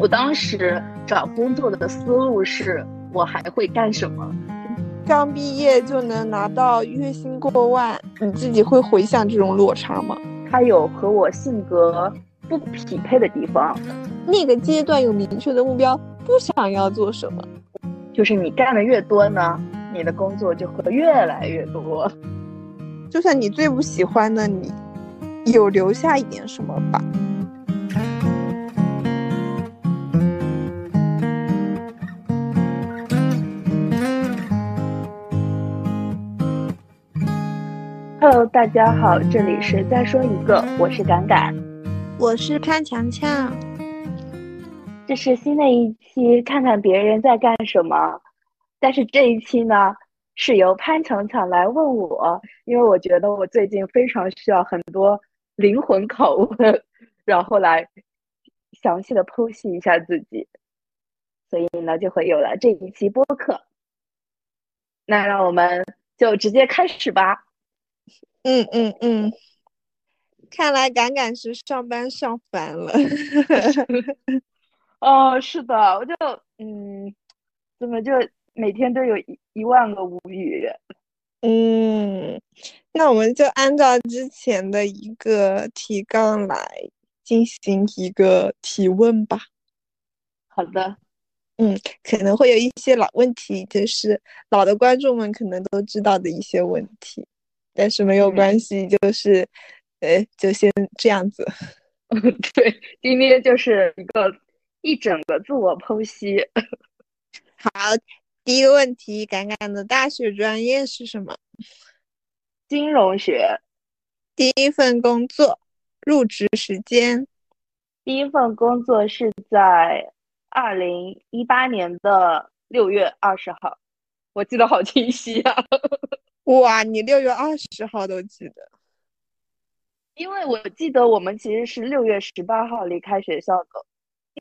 我当时找工作的思路是，我还会干什么？刚毕业就能拿到月薪过万，你自己会回想这种落差吗？它有和我性格不匹配的地方。那个阶段有明确的目标，不想要做什么，就是你干的越多呢，你的工作就会越来越多。就算你最不喜欢的，你有留下一点什么吧。Hello，大家好，这里是再说一个，我是敢敢，我是潘强强，这是新的一期，看看别人在干什么。但是这一期呢，是由潘强强来问我，因为我觉得我最近非常需要很多灵魂拷问，然后来详细的剖析一下自己，所以呢，就会有了这一期播客。那让我们就直接开始吧。嗯嗯嗯，看来敢敢是上班上烦了。哦，是的，我就嗯，怎么就每天都有一一万个无语？嗯，那我们就按照之前的一个提纲来进行一个提问吧。好的，嗯，可能会有一些老问题，就是老的观众们可能都知道的一些问题。但是没有关系，就是，呃，就先这样子。对，今天就是一个一整个自我剖析。好，第一个问题，敢敢的大学专业是什么？金融学。第一份工作，入职时间。第一份工作是在二零一八年的六月二十号，我记得好清晰啊。哇，你六月二十号都记得？因为我记得我们其实是六月十八号离开学校的。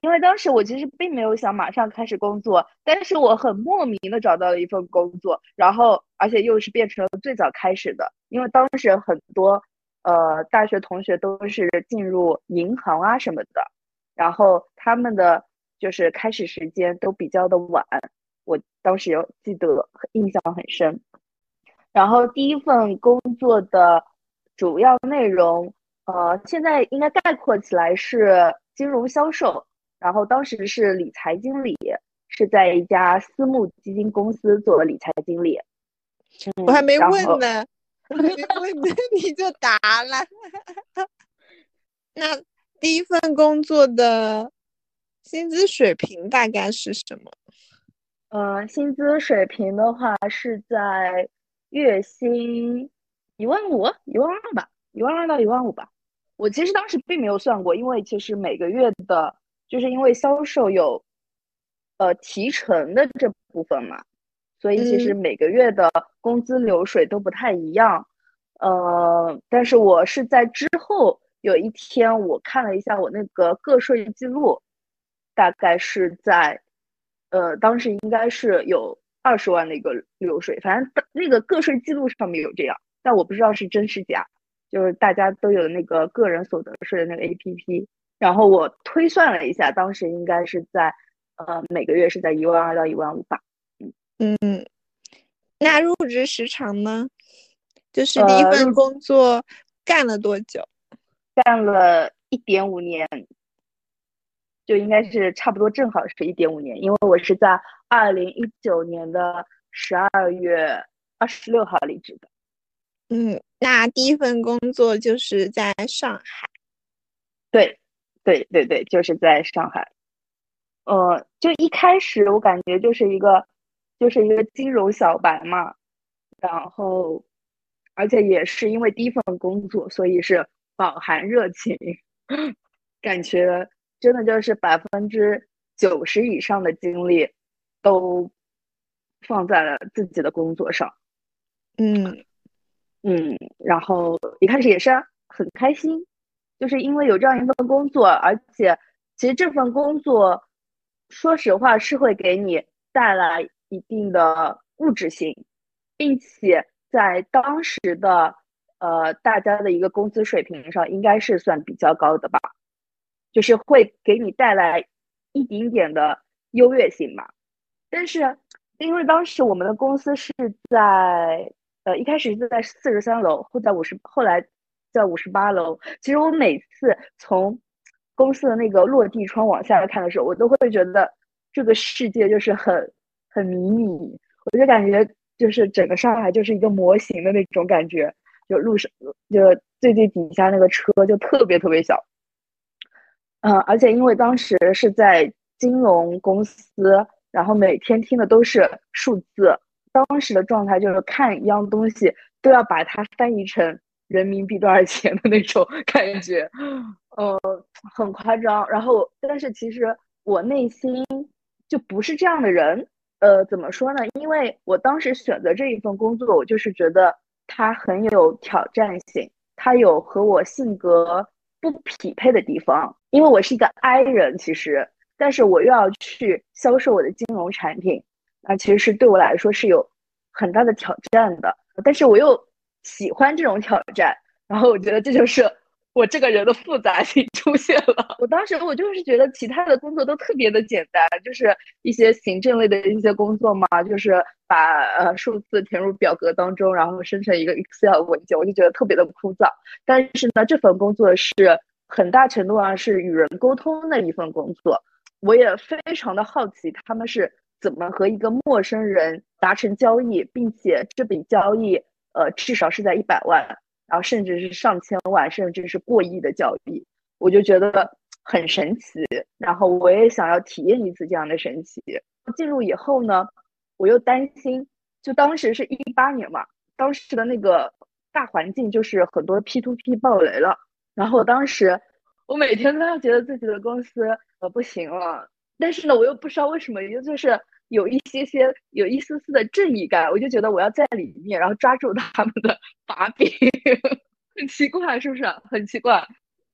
因为当时我其实并没有想马上开始工作，但是我很莫名的找到了一份工作，然后而且又是变成了最早开始的。因为当时很多呃大学同学都是进入银行啊什么的，然后他们的就是开始时间都比较的晚。我当时有记得印象很深。然后第一份工作的主要内容，呃，现在应该概括起来是金融销售。然后当时是理财经理，是在一家私募基金公司做理财经理。我还没问呢，我还没问呢，你就答了。那第一份工作的薪资水平大概是什么？呃，薪资水平的话是在。月薪一万五，一万二吧，一万二到一万五吧。我其实当时并没有算过，因为其实每个月的，就是因为销售有，呃，提成的这部分嘛，所以其实每个月的工资流水都不太一样。呃，但是我是在之后有一天我看了一下我那个个税记录，大概是在，呃，当时应该是有。二十万的一个流水，反正那个个税记录上面有这样，但我不知道是真是假。就是大家都有那个个人所得税的那个 APP，然后我推算了一下，当时应该是在呃每个月是在一万二到一万五吧。嗯嗯，那入职时长呢？就是第一份工作干了多久？干了一点五年。就应该是差不多正好是一点五年，因为我是在二零一九年的十二月二十六号离职的。嗯，那第一份工作就是在上海。对，对对对，就是在上海。呃，就一开始我感觉就是一个就是一个金融小白嘛，然后而且也是因为第一份工作，所以是饱含热情，感觉。真的就是百分之九十以上的精力都放在了自己的工作上，嗯嗯，然后一开始也是很开心，就是因为有这样一份工作，而且其实这份工作说实话是会给你带来一定的物质性，并且在当时的呃大家的一个工资水平上应该是算比较高的吧。就是会给你带来一点点的优越性嘛。但是因为当时我们的公司是在呃一开始是在四十三楼，后在五十，后来在五十八楼。其实我每次从公司的那个落地窗往下看的时候，我都会觉得这个世界就是很很迷你，我就感觉就是整个上海就是一个模型的那种感觉，就路上就最最底下那个车就特别特别小，嗯，而且因为当时是在金融公司，然后每天听的都是数字，当时的状态就是看一样东西都要把它翻译成人民币多少钱的那种 感觉。呃，很夸张。然后，但是其实我内心就不是这样的人。呃，怎么说呢？因为我当时选择这一份工作，我就是觉得它很有挑战性，它有和我性格不匹配的地方。因为我是一个 I 人，其实，但是我又要去销售我的金融产品，那其实是对我来说是有很大的挑战的。但是我又喜欢这种挑战，然后我觉得这就是。我这个人的复杂性出现了。我当时我就是觉得其他的工作都特别的简单，就是一些行政类的一些工作嘛，就是把呃数字填入表格当中，然后生成一个 Excel 文件，我就觉得特别的枯燥。但是呢，这份工作是很大程度上是与人沟通的一份工作，我也非常的好奇他们是怎么和一个陌生人达成交易，并且这笔交易呃至少是在一百万。然后甚至是上千万，甚至是过亿的交易，我就觉得很神奇。然后我也想要体验一次这样的神奇。进入以后呢，我又担心，就当时是一八年嘛，当时的那个大环境就是很多 P to P 爆雷了。然后当时我每天都要觉得自己的公司呃不行了，但是呢，我又不知道为什么，也就是。有一些些有一丝丝的正义感，我就觉得我要在里面，然后抓住他们的 把柄，很奇怪，是不是？很奇怪。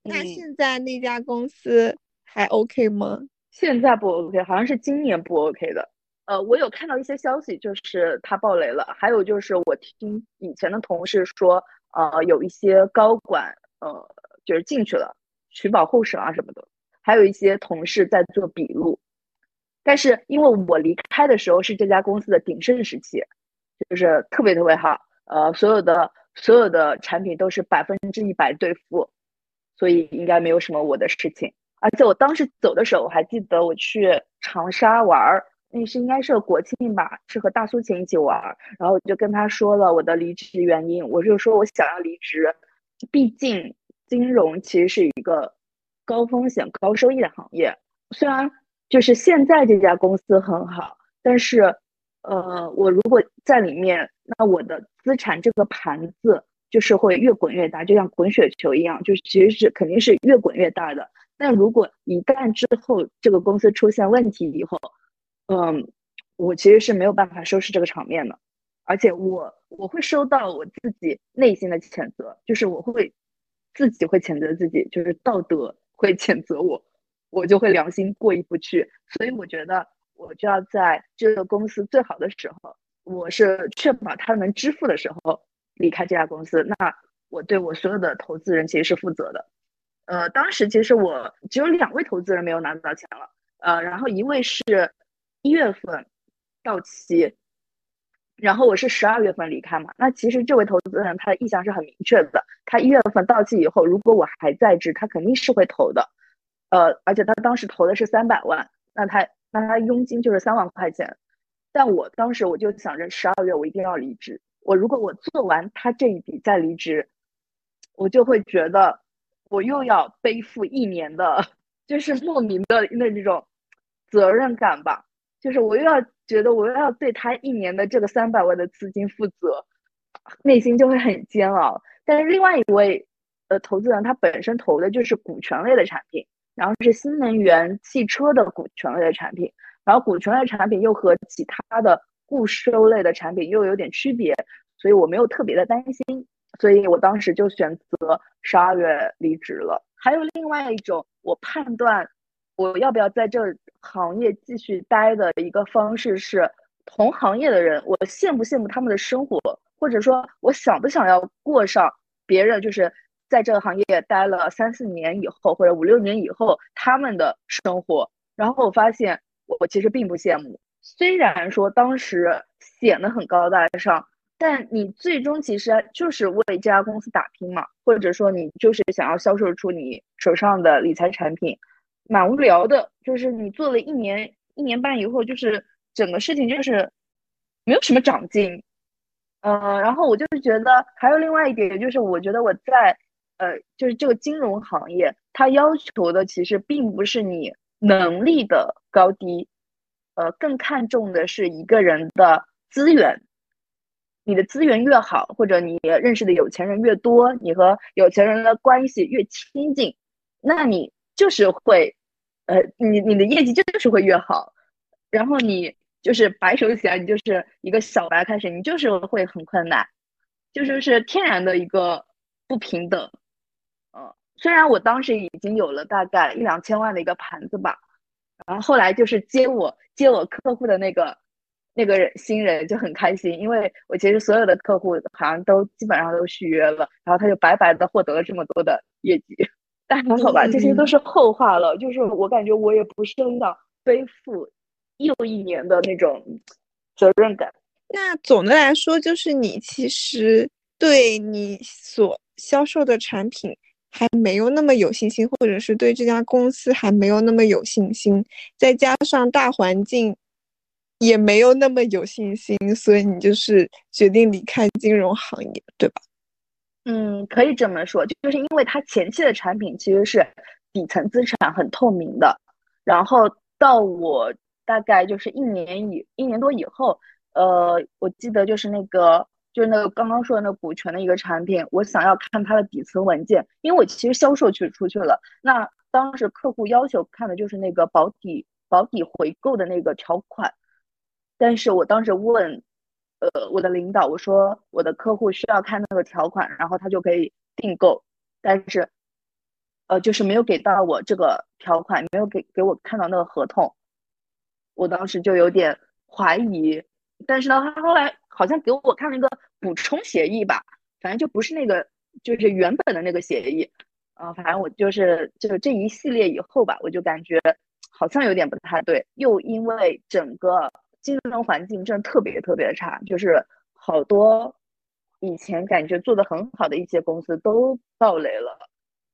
那现在那家公司还 OK 吗？现在不 OK，好像是今年不 OK 的。呃，我有看到一些消息，就是他爆雷了。还有就是我听以前的同事说，呃，有一些高管，呃，就是进去了取保候审啊什么的。还有一些同事在做笔录。但是因为我离开的时候是这家公司的鼎盛时期，就是特别特别好，呃，所有的所有的产品都是百分之一百兑付，所以应该没有什么我的事情。而且我当时走的时候，我还记得我去长沙玩儿，那是应该是国庆吧，是和大苏晴一起玩儿，然后我就跟他说了我的离职原因，我就说我想要离职，毕竟金融其实是一个高风险高收益的行业，虽然。就是现在这家公司很好，但是，呃，我如果在里面，那我的资产这个盘子就是会越滚越大，就像滚雪球一样，就其实是肯定是越滚越大的。但如果一旦之后这个公司出现问题以后，嗯，我其实是没有办法收拾这个场面的，而且我我会收到我自己内心的谴责，就是我会自己会谴责自己，就是道德会谴责我。我就会良心过意不去，所以我觉得我就要在这个公司最好的时候，我是确保他能支付的时候离开这家公司。那我对我所有的投资人其实是负责的。呃，当时其实我只有两位投资人没有拿到钱了，呃，然后一位是一月份到期，然后我是十二月份离开嘛。那其实这位投资人他的意向是很明确的，他一月份到期以后，如果我还在职，他肯定是会投的。呃，而且他当时投的是三百万，那他那他佣金就是三万块钱，但我当时我就想着十二月我一定要离职，我如果我做完他这一笔再离职，我就会觉得我又要背负一年的，就是莫名的那种责任感吧，就是我又要觉得我要对他一年的这个三百万的资金负责，内心就会很煎熬。但是另外一位呃投资人他本身投的就是股权类的产品。然后是新能源汽车的股权类的产品，然后股权类产品又和其他的固收类的产品又有点区别，所以我没有特别的担心，所以我当时就选择十二月离职了。还有另外一种，我判断我要不要在这行业继续待的一个方式是，同行业的人，我羡不羡慕他们的生活，或者说我想不想要过上别人就是。在这个行业待了三四年以后，或者五六年以后，他们的生活然后我发现我其实并不羡慕，虽然说当时显得很高大上，但你最终其实就是为这家公司打拼嘛，或者说你就是想要销售出你手上的理财产品，蛮无聊的。就是你做了一年、一年半以后，就是整个事情就是没有什么长进。嗯，然后我就是觉得还有另外一点，就是我觉得我在呃，就是这个金融行业，它要求的其实并不是你能力的高低，呃，更看重的是一个人的资源。你的资源越好，或者你认识的有钱人越多，你和有钱人的关系越亲近，那你就是会，呃，你你的业绩就是会越好。然后你。就是白手起来，你就是一个小白开始，你就是会很困难，就是是天然的一个不平等。嗯，虽然我当时已经有了大概一两千万的一个盘子吧，然后后来就是接我接我客户的那个那个新人就很开心，因为我其实所有的客户好像都基本上都续约了，然后他就白白的获得了这么多的业绩。但还好吧，这些都是后话了。就是我感觉我也不是很想背负。又一年的那种责任感。那总的来说，就是你其实对你所销售的产品还没有那么有信心，或者是对这家公司还没有那么有信心，再加上大环境也没有那么有信心，所以你就是决定离开金融行业，对吧？嗯，可以这么说，就是因为它前期的产品其实是底层资产很透明的，然后到我。大概就是一年以一年多以后，呃，我记得就是那个就是那个刚刚说的那股权的一个产品，我想要看它的底层文件，因为我其实销售去出去了。那当时客户要求看的就是那个保底保底回购的那个条款，但是我当时问，呃，我的领导我说我的客户需要看那个条款，然后他就可以订购，但是，呃，就是没有给到我这个条款，没有给给我看到那个合同。我当时就有点怀疑，但是呢，他后来好像给我看了一个补充协议吧，反正就不是那个，就是原本的那个协议，啊，反正我就是就是这一系列以后吧，我就感觉好像有点不太对，又因为整个金融环境真的特别特别差，就是好多以前感觉做的很好的一些公司都爆雷了，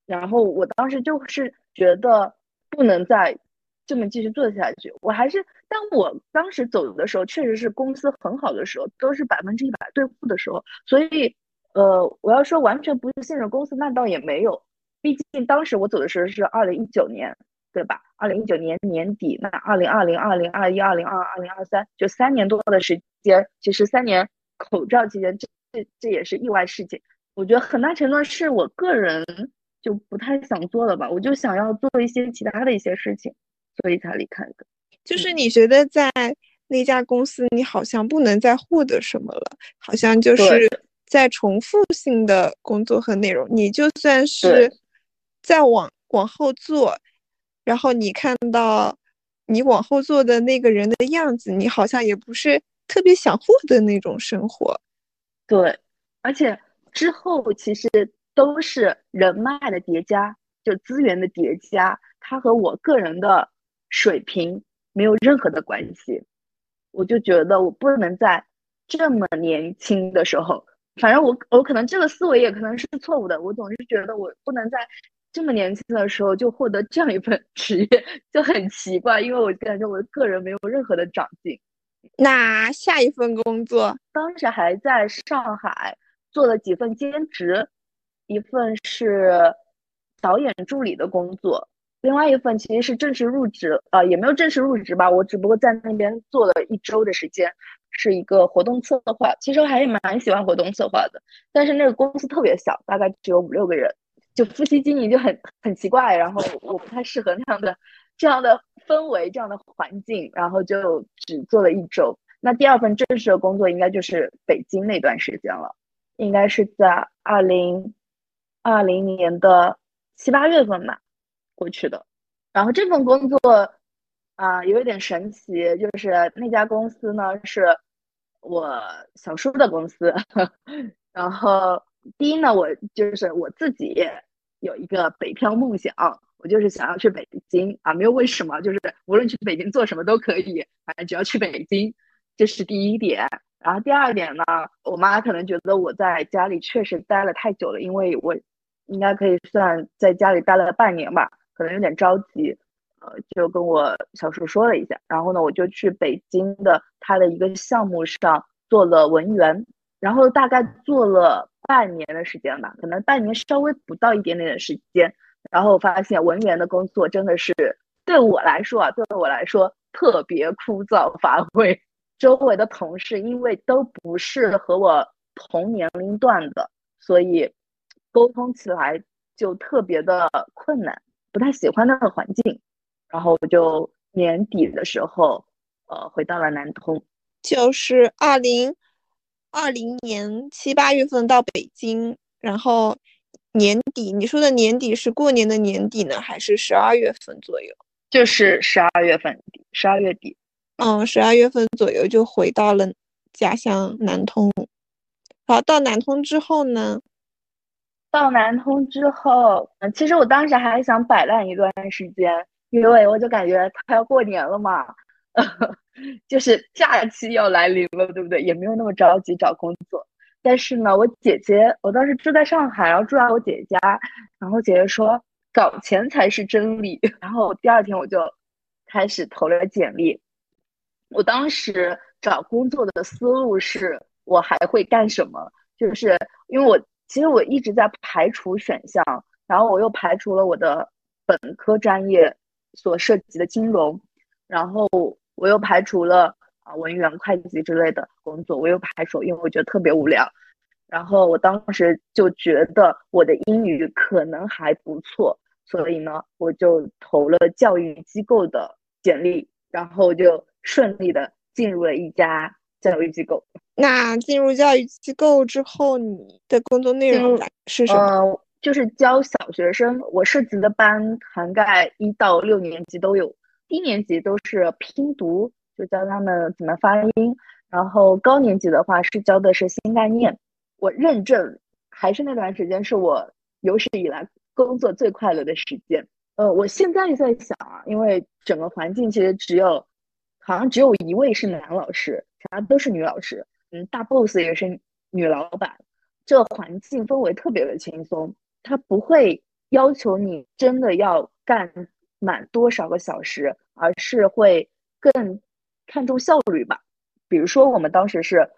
然后我当时就是觉得不能再。这么继续做下去，我还是，但我当时走的时候，确实是公司很好的时候，都是百分之一百兑付的时候，所以，呃，我要说完全不信任公司，那倒也没有，毕竟当时我走的时候是二零一九年，对吧？二零一九年年底，那二零二零、二零二一、二零二二、二零二三，就三年多的时间，其实三年口罩期间，这这这也是意外事件，我觉得很大程度是我个人就不太想做了吧，我就想要做一些其他的一些事情。所以才离开的，就是你觉得在那家公司，你好像不能再获得什么了，好像就是在重复性的工作和内容。你就算是再往往后做，然后你看到你往后坐的那个人的样子，你好像也不是特别想获得那种生活。对，而且之后其实都是人脉的叠加，就资源的叠加，它和我个人的。水平没有任何的关系，我就觉得我不能在这么年轻的时候，反正我我可能这个思维也可能是错误的。我总是觉得我不能在这么年轻的时候就获得这样一份职业，就很奇怪，因为我感觉我的个人没有任何的长进。那下一份工作，当时还在上海做了几份兼职，一份是导演助理的工作。另外一份其实是正式入职，呃，也没有正式入职吧，我只不过在那边做了一周的时间，是一个活动策划。其实我还是蛮喜欢活动策划的，但是那个公司特别小，大概只有五六个人，就夫妻经营就很很奇怪，然后我不太适合那样的这样的氛围、这样的环境，然后就只做了一周。那第二份正式的工作应该就是北京那段时间了，应该是在二零二零年的七八月份吧。过去的，然后这份工作啊，有一点神奇，就是那家公司呢是我小叔的公司。然后第一呢，我就是我自己有一个北漂梦想，我就是想要去北京啊，没有为什么，就是无论去北京做什么都可以，反正只要去北京，这是第一点。然后第二点呢，我妈可能觉得我在家里确实待了太久了，因为我应该可以算在家里待了半年吧，可能有点着急，呃，就跟我小叔说了一下。然后呢，我就去北京的他的一个项目上做了文员，然后大概做了半年的时间吧，可能半年稍微不到一点点的时间。然后我发现文员的工作真的是对我来说啊，对我来说特别枯燥乏味。周围的同事因为都不是和我同年龄段的，所以沟通起来就特别的困难，不太喜欢那个环境。然后我就年底的时候，呃，回到了南通，就是二零二零年七八月份到北京，然后年底，你说的年底是过年的年底呢，还是十二月份左右？就是十二月份底，十二月底。嗯，十二月份左右就回到了家乡南通。好，到南通之后呢？到南通之后，嗯，其实我当时还想摆烂一段时间，因为我就感觉快要过年了嘛，就是假期要来临了，对不对？也没有那么着急找工作。但是呢，我姐姐，我当时住在上海，然后住在我姐姐家，然后姐姐说搞钱才是真理。然后第二天我就开始投了简历。我当时找工作的思路是，我还会干什么？就是因为我其实我一直在排除选项，然后我又排除了我的本科专业所涉及的金融，然后我又排除了啊文员、会计之类的工作，我又排除，因为我觉得特别无聊。然后我当时就觉得我的英语可能还不错，所以呢，我就投了教育机构的简历，然后就。顺利的进入了一家教育机构。那进入教育机构之后，你的工作内容是什么？就是教小学生。我涉及的班涵盖一到六年级都有，低年级都是拼读，就教他们怎么发音。然后高年级的话是教的是新概念。我认证还是那段时间是我有史以来工作最快乐的时间。呃，我现在在想啊，因为整个环境其实只有。好像只有一位是男老师，其他都是女老师。嗯，大 boss 也是女老板，这环境氛围特别的轻松。他不会要求你真的要干满多少个小时，而是会更看重效率吧。比如说，我们当时是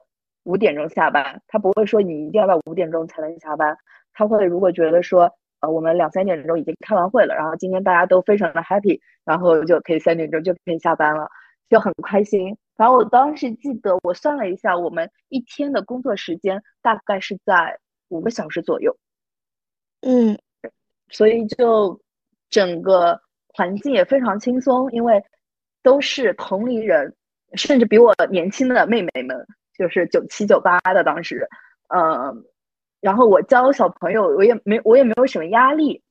五点钟下班，他不会说你一定要到五点钟才能下班。他会如果觉得说，呃，我们两三点钟已经开完会了，然后今天大家都非常的 happy，然后就可以三点钟就可以下班了。就很开心。然后我当时记得，我算了一下，我们一天的工作时间大概是在五个小时左右。嗯，所以就整个环境也非常轻松，因为都是同龄人，甚至比我年轻的妹妹们，就是九七九八的当时。嗯，然后我教小朋友，我也没我也没有什么压力。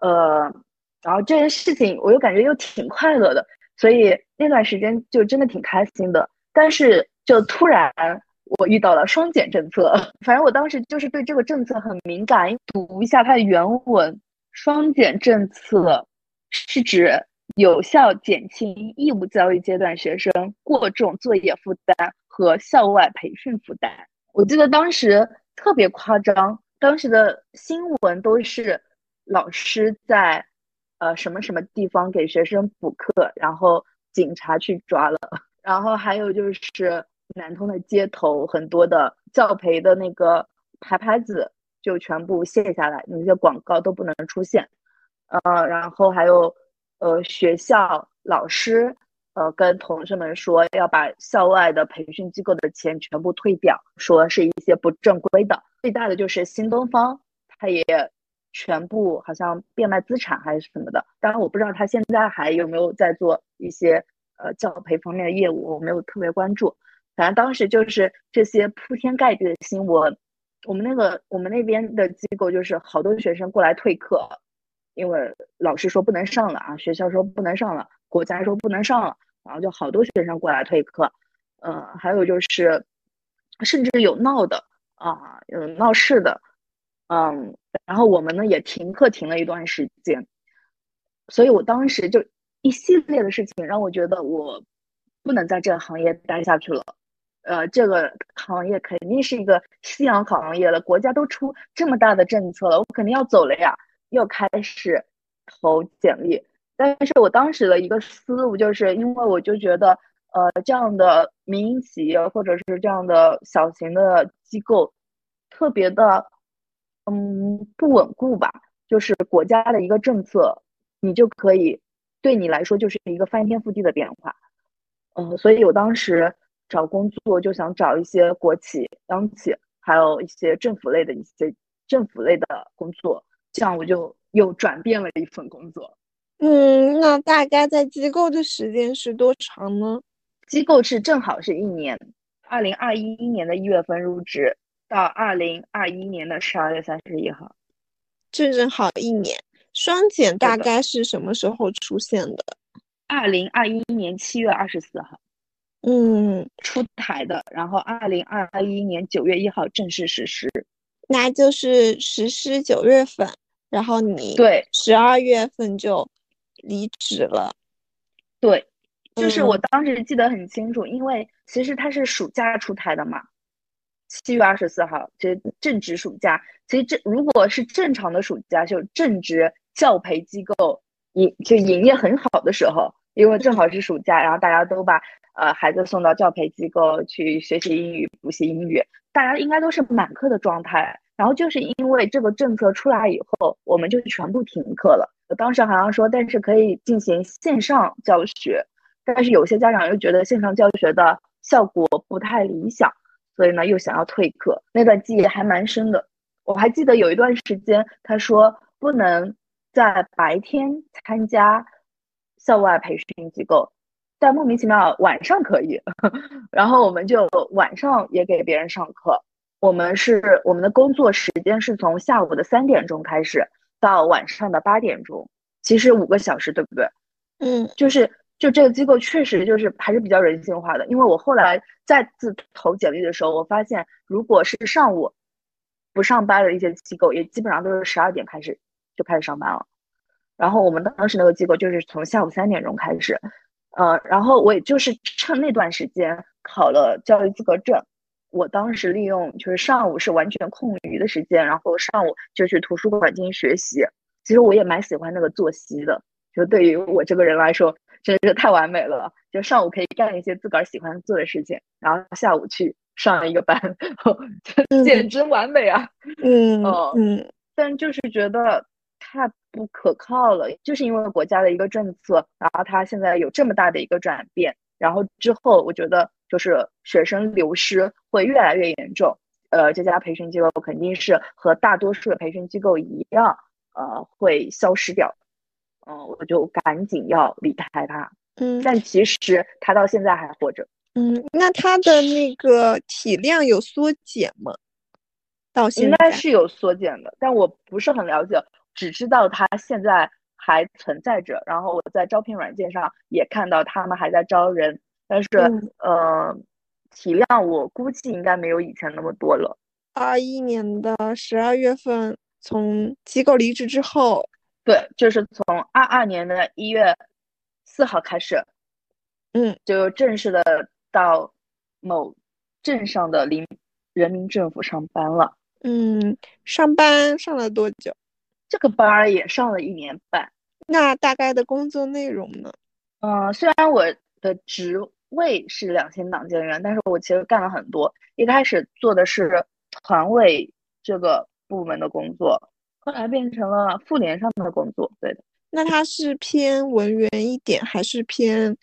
呃，然后这件事情我又感觉又挺快乐的。所以那段时间就真的挺开心的，但是就突然我遇到了双减政策，反正我当时就是对这个政策很敏感。读一下它的原文，双减政策是指有效减轻义务教育阶段学生过重作业负担和校外培训负担。我记得当时特别夸张，当时的新闻都是老师在。呃，什么什么地方给学生补课，然后警察去抓了，然后还有就是南通的街头很多的教培的那个牌牌子就全部卸下来，那些广告都不能出现。呃，然后还有呃学校老师呃跟同学们说要把校外的培训机构的钱全部退掉，说是一些不正规的。最大的就是新东方，他也。全部好像变卖资产还是什么的，当然我不知道他现在还有没有在做一些呃教培方面的业务，我没有特别关注。反正当时就是这些铺天盖地的新闻，我们那个我们那边的机构就是好多学生过来退课，因为老师说不能上了啊，学校说不能上了，国家说不能上了，然后就好多学生过来退课。呃，还有就是甚至有闹的啊，嗯，闹事的。嗯，然后我们呢也停课停了一段时间，所以我当时就一系列的事情让我觉得我不能在这个行业待下去了。呃，这个行业肯定是一个夕阳行业了，国家都出这么大的政策了，我肯定要走了呀。又开始投简历，但是我当时的一个思路就是，因为我就觉得，呃，这样的民营企业或者是这样的小型的机构，特别的，嗯，不稳固吧。就是国家的一个政策，你就可以对你来说就是一个翻天覆地的变化。嗯，所以我当时。找工作就想找一些国企、央企，还有一些政府类的一些政府类的工作，这样我就又转变了一份工作。嗯，那大概在机构的时间是多长呢？机构是正好是一年，二零二一年的一月份入职，到二零二一年的十二月三十一号，正正好一年。双减大概是什么时候出现的？二零二一年七月二十四号。嗯，出台的，然后二零二一年九月一号正式实施，那就是实施九月份，然后你对十二月份就离职了，对，就是我当时记得很清楚，因为其实它是暑假出台的嘛，七月二十四号就正值暑假，其实这如果是正常的暑假，就正值教培机构营就营业很好的时候，因为正好是暑假，然后大家都把。呃，孩子送到教培机构去学习英语、补习英语，大家应该都是满课的状态。然后就是因为这个政策出来以后，我们就全部停课了。当时好像说，但是可以进行线上教学，但是有些家长又觉得线上教学的效果不太理想，所以呢又想要退课。那段记忆还蛮深的。我还记得有一段时间，他说不能在白天参加校外培训机构。但莫名其妙晚上可以，然后我们就晚上也给别人上课。我们是我们的工作时间是从下午的三点钟开始到晚上的八点钟，其实五个小时，对不对？嗯，就是就这个机构确实就是还是比较人性化的。因为我后来再次投简历的时候，我发现如果是上午不上班的一些机构，也基本上都是十二点开始就开始上班了。然后我们当时那个机构就是从下午三点钟开始。呃，然后我也就是趁那段时间考了教育资格证。我当时利用就是上午是完全空余的时间，然后上午就去图书馆进行学习。其实我也蛮喜欢那个作息的，就对于我这个人来说，真是太完美了。就上午可以干一些自个儿喜欢做的事情，然后下午去上一个班，简直完美啊！嗯嗯，但就是觉得太。不可靠了，就是因为国家的一个政策，然后它现在有这么大的一个转变，然后之后我觉得就是学生流失会越来越严重，呃，这家培训机构肯定是和大多数的培训机构一样，呃，会消失掉，嗯，我就赶紧要离开它，嗯，但其实他到现在还活着，嗯，那他的那个体量有缩减吗？到现在应该是有缩减的，但我不是很了解。只知道他现在还存在着，然后我在招聘软件上也看到他们还在招人，但是呃，体量我估计应该没有以前那么多了。二一年的十二月份从机构离职之后，对，就是从二二年的一月四号开始，嗯，就正式的到某镇上的林人民政府上班了。嗯，上班上了多久？这个班儿也上了一年半，那大概的工作内容呢？嗯，虽然我的职位是两千党建员，但是我其实干了很多。一开始做的是团委这个部门的工作，后来变成了妇联上的工作。对的，那它是偏文员一点，还是偏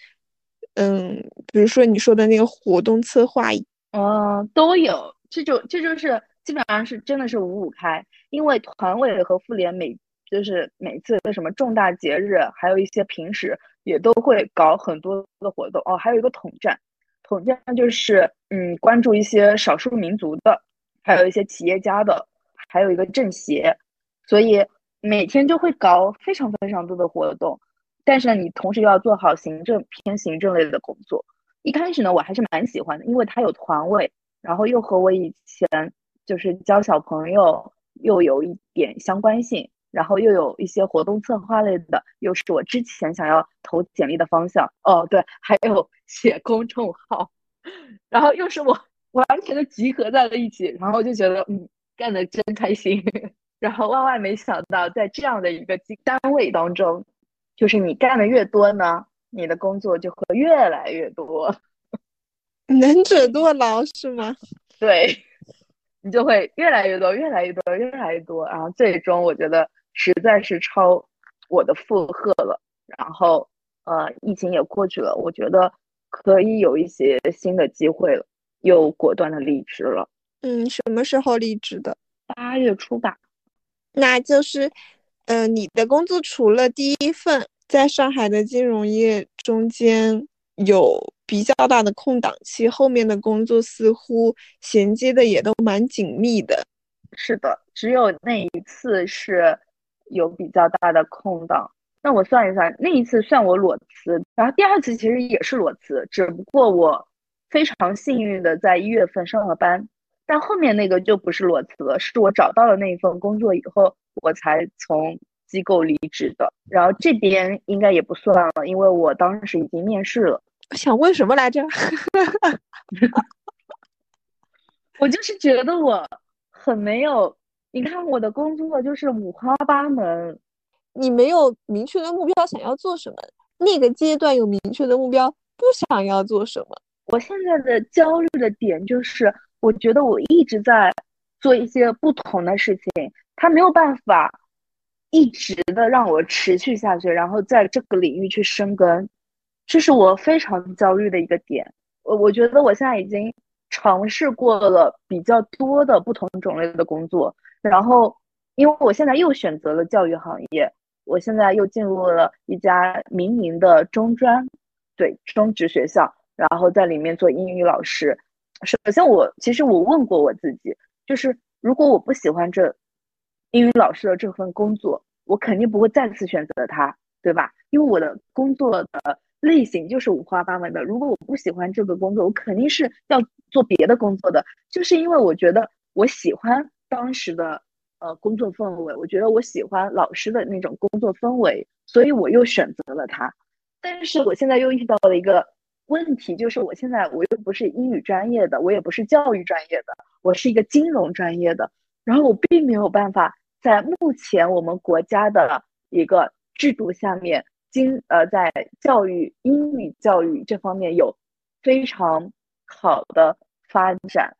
嗯，比如说你说的那个活动策划？嗯，都有。这就这就是基本上是真的是五五开。因为团委和妇联每就是每次的什么重大节日，还有一些平时也都会搞很多的活动哦。还有一个统战，统战就是嗯关注一些少数民族的，还有一些企业家的，还有一个政协，所以每天就会搞非常非常多的活动。但是呢，你同时又要做好行政偏行政类的工作。一开始呢，我还是蛮喜欢的，因为他有团委，然后又和我以前就是教小朋友。又有一点相关性，然后又有一些活动策划类的，又是我之前想要投简历的方向。哦，对，还有 写公众号，然后又是我完全的集合在了一起，然后就觉得嗯，干的真开心。然后万万没想到，在这样的一个单位当中，就是你干的越多呢，你的工作就会越来越多。能者多劳是吗？对，你就会越来越多，越来越多，越来越多，然后最终我觉得实在是超我的负荷了。然后呃，疫情也过去了，我觉得可以有一些新的机会了，又果断的离职了。嗯，什么时候离职的？八月初吧。那就是，呃，你的工作除了第一份在上海的金融业中间有。比较大的空档期，后面的工作似乎衔接的也都蛮紧密的。是的，只有那一次是有比较大的空档。那我算一算，那一次算我裸辞，然后第二次其实也是裸辞，只不过我非常幸运的在一月份上了班。但后面那个就不是裸辞了，是我找到了那一份工作以后，我才从机构离职的。然后这边应该也不算了，因为我当时已经面试了。想问什么来着？我就是觉得我很没有，你看我的工作就是五花八门，你没有明确的目标，想要做什么？那个阶段有明确的目标，不想要做什么？我现在的焦虑的点就是，我觉得我一直在做一些不同的事情，它没有办法一直的让我持续下去，然后在这个领域去深耕。这是我非常焦虑的一个点。我我觉得我现在已经尝试过了比较多的不同种类的工作，然后因为我现在又选择了教育行业，我现在又进入了一家民营的中专，对中职学校，然后在里面做英语老师。首先，我其实我问过我自己，就是如果我不喜欢这英语老师的这份工作，我肯定不会再次选择它，对吧？因为我的工作的。类型就是五花八门的。如果我不喜欢这个工作，我肯定是要做别的工作的。就是因为我觉得我喜欢当时的呃工作氛围，我觉得我喜欢老师的那种工作氛围，所以我又选择了它。但是我现在又遇到了一个问题，就是我现在我又不是英语专业的，我也不是教育专业的，我是一个金融专业的。然后我并没有办法在目前我们国家的一个制度下面。经呃，在教育英语教育这方面有非常好的发展，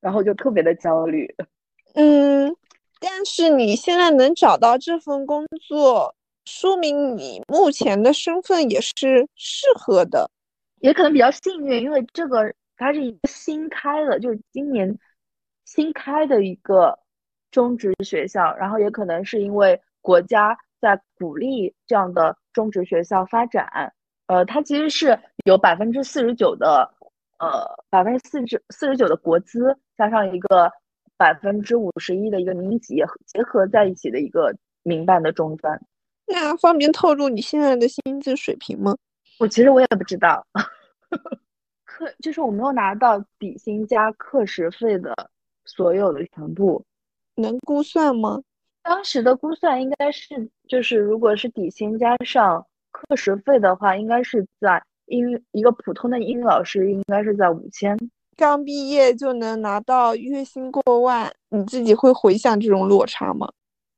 然后就特别的焦虑。嗯，但是你现在能找到这份工作，说明你目前的身份也是适合的，也可能比较幸运，因为这个它是一个新开的，就是今年新开的一个中职学校，然后也可能是因为国家在鼓励这样的。中职学校发展，呃，它其实是有百分之四十九的，呃，百分之四十四十九的国资，加上一个百分之五十一的一个民企结合在一起的一个民办的中专。那方便透露你现在的薪资水平吗？我其实我也不知道，课就是我没有拿到底薪加课时费的所有的全部，能估算吗？当时的估算应该是，就是如果是底薪加上课时费的话，应该是在英一个普通的英语老师应该是在五千。刚毕业就能拿到月薪过万，你自己会回想这种落差吗？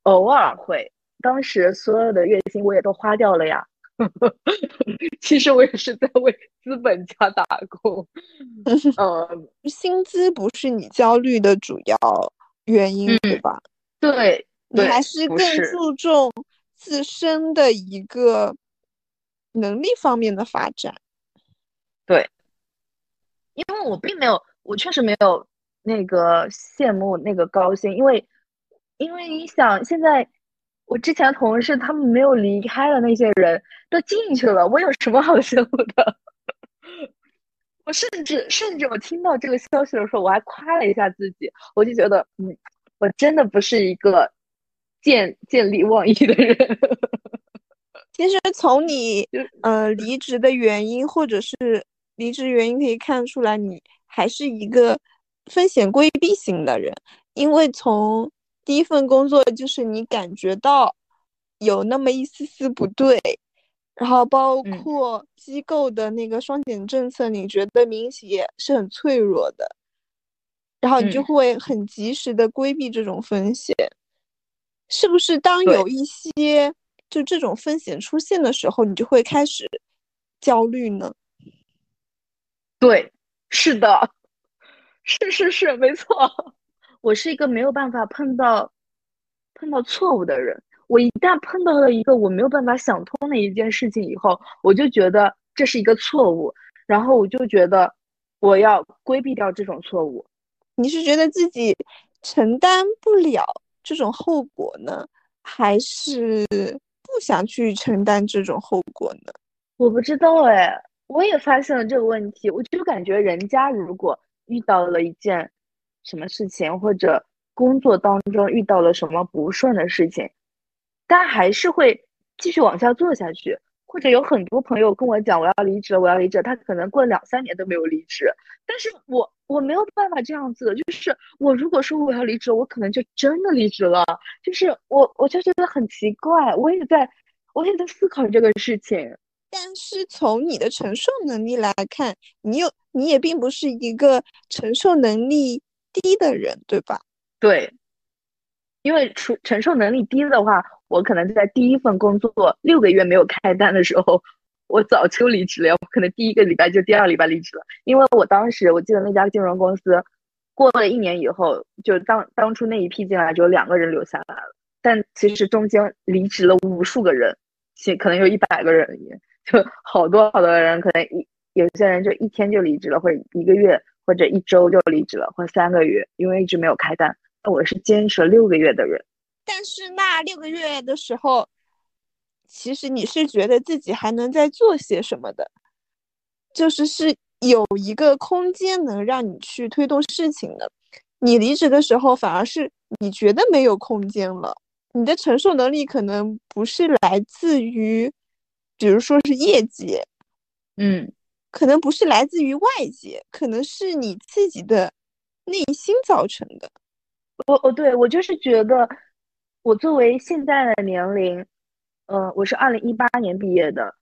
偶尔会，当时所有的月薪我也都花掉了呀。其实我也是在为资本家打工。嗯，薪资不是你焦虑的主要原因，对吧？对。你还是更注重自身的一个能力方面的发展，对，因为我并没有，我确实没有那个羡慕那个高薪，因为因为你想，现在我之前同事他们没有离开的那些人都进去了，我有什么好羡慕的？我甚至甚至我听到这个消息的时候，我还夸了一下自己，我就觉得，嗯，我真的不是一个。见见利忘义的人，其实从你呃离职的原因，或者是离职原因可以看出来，你还是一个风险规避型的人。因为从第一份工作就是你感觉到有那么一丝丝不对，然后包括机构的那个双减政策，你觉得民企业是很脆弱的，然后你就会很及时的规避这种风险，是不是？当有一些就这种风险出现的时候，你就会开始焦虑呢？对，是的，是是是，没错。我是一个没有办法碰到碰到错误的人。我一旦碰到了一个我没有办法想通的一件事情以后，我就觉得这是一个错误，然后我就觉得我要规避掉这种错误。你是觉得自己承担不了这种后果呢，还是不想去承担这种后果呢？我不知道哎，我也发现了这个问题，我就感觉人家如果遇到了一件。什么事情或者工作当中遇到了什么不顺的事情，但还是会继续往下做下去。或者有很多朋友跟我讲我要离职了，我要离职，他可能过了两三年都没有离职。但是我我没有办法这样子，就是我如果说我要离职，我可能就真的离职了。就是我我就觉得很奇怪，我也在我也在思考这个事情。但是从你的承受能力来看，你有你也并不是一个承受能力。低的人，对吧？对，因为承承受能力低的话，我可能在第一份工作六个月没有开单的时候，我早就离职了。我可能第一个礼拜就第二礼拜离职了，因为我当时我记得那家金融公司过了一年以后，就当当初那一批进来只有两个人留下来了，但其实中间离职了无数个人，其可能有一百个人，就好多好多人，可能一有些人就一天就离职了，或者一个月。或者一周就离职了，或三个月，因为一直没有开单。我是坚持了六个月的人，但是那六个月的时候，其实你是觉得自己还能再做些什么的，就是是有一个空间能让你去推动事情的。你离职的时候，反而是你觉得没有空间了，你的承受能力可能不是来自于，比如说是业绩，嗯。可能不是来自于外界，可能是你自己的内心造成的。我我对我就是觉得，我作为现在的年龄，呃，我是二零一八年毕业的，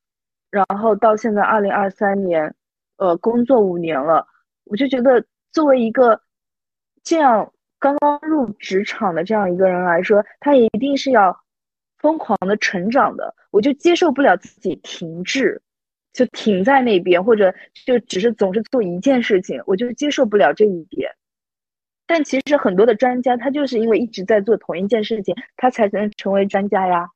然后到现在二零二三年，呃，工作五年了，我就觉得作为一个这样刚刚入职场的这样一个人来说，他也一定是要疯狂的成长的，我就接受不了自己停滞。就停在那边，或者就只是总是做一件事情，我就接受不了这一点。但其实很多的专家，他就是因为一直在做同一件事情，他才能成为专家呀。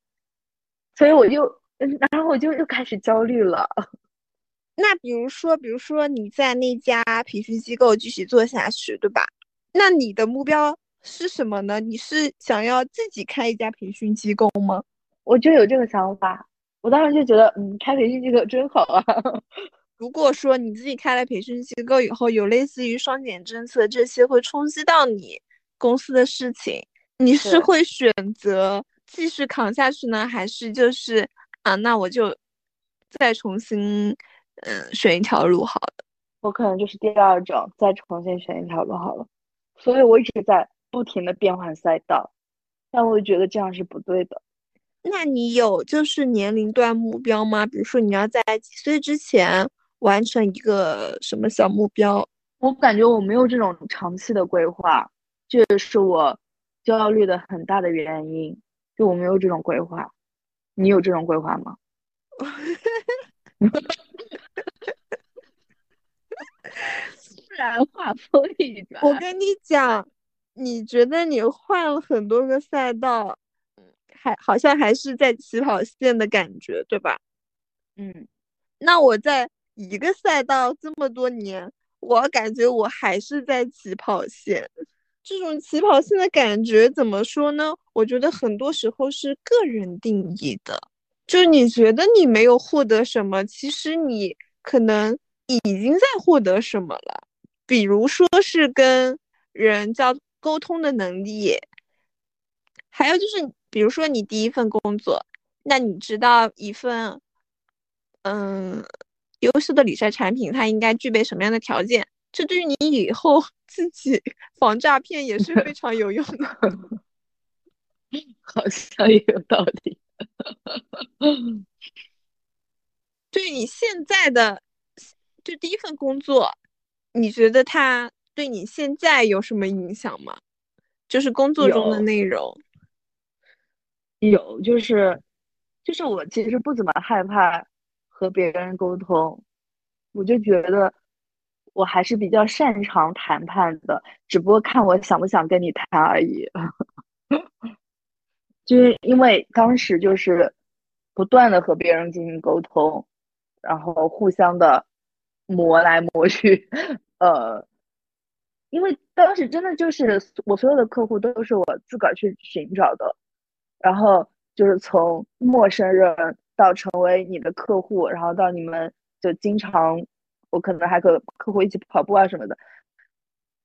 所以我就，然后我就又开始焦虑了。那比如说，比如说你在那家培训机构继续做下去，对吧？那你的目标是什么呢？你是想要自己开一家培训机构吗？我就有这个想法。我当时就觉得，嗯，开培训机构真好啊。如果说你自己开了培训机构以后，有类似于双减政策这些会冲击到你公司的事情，你是会选择继续扛下去呢，还是就是啊，那我就再重新嗯选一条路好了？我可能就是第二种，再重新选一条路好了。所以我一直在不停的变换赛道，但我觉得这样是不对的。那你有就是年龄段目标吗？比如说你要在几岁之前完成一个什么小目标？我感觉我没有这种长期的规划，这也是我焦虑的很大的原因。就我没有这种规划，你有这种规划吗？突然话锋一转，我跟你讲，你觉得你换了很多个赛道？还好像还是在起跑线的感觉，对吧？嗯，那我在一个赛道这么多年，我感觉我还是在起跑线。这种起跑线的感觉怎么说呢？我觉得很多时候是个人定义的。就你觉得你没有获得什么，其实你可能已经在获得什么了。比如说是跟人交沟通的能力，还有就是。比如说你第一份工作，那你知道一份，嗯，优秀的理财产品它应该具备什么样的条件？这对于你以后 自己防诈骗也是非常有用的。好像也有道理。对你现在的就第一份工作，你觉得它对你现在有什么影响吗？就是工作中的内容。有，就是就是我其实不怎么害怕和别人沟通，我就觉得我还是比较擅长谈判的，只不过看我想不想跟你谈而已。就是因为当时就是不断的和别人进行沟通，然后互相的磨来磨去，呃，因为当时真的就是我所有的客户都是我自个儿去寻找的，然后就是从陌生人到成为你的客户，然后到你们就经常我可能还和客户一起跑步啊什么的，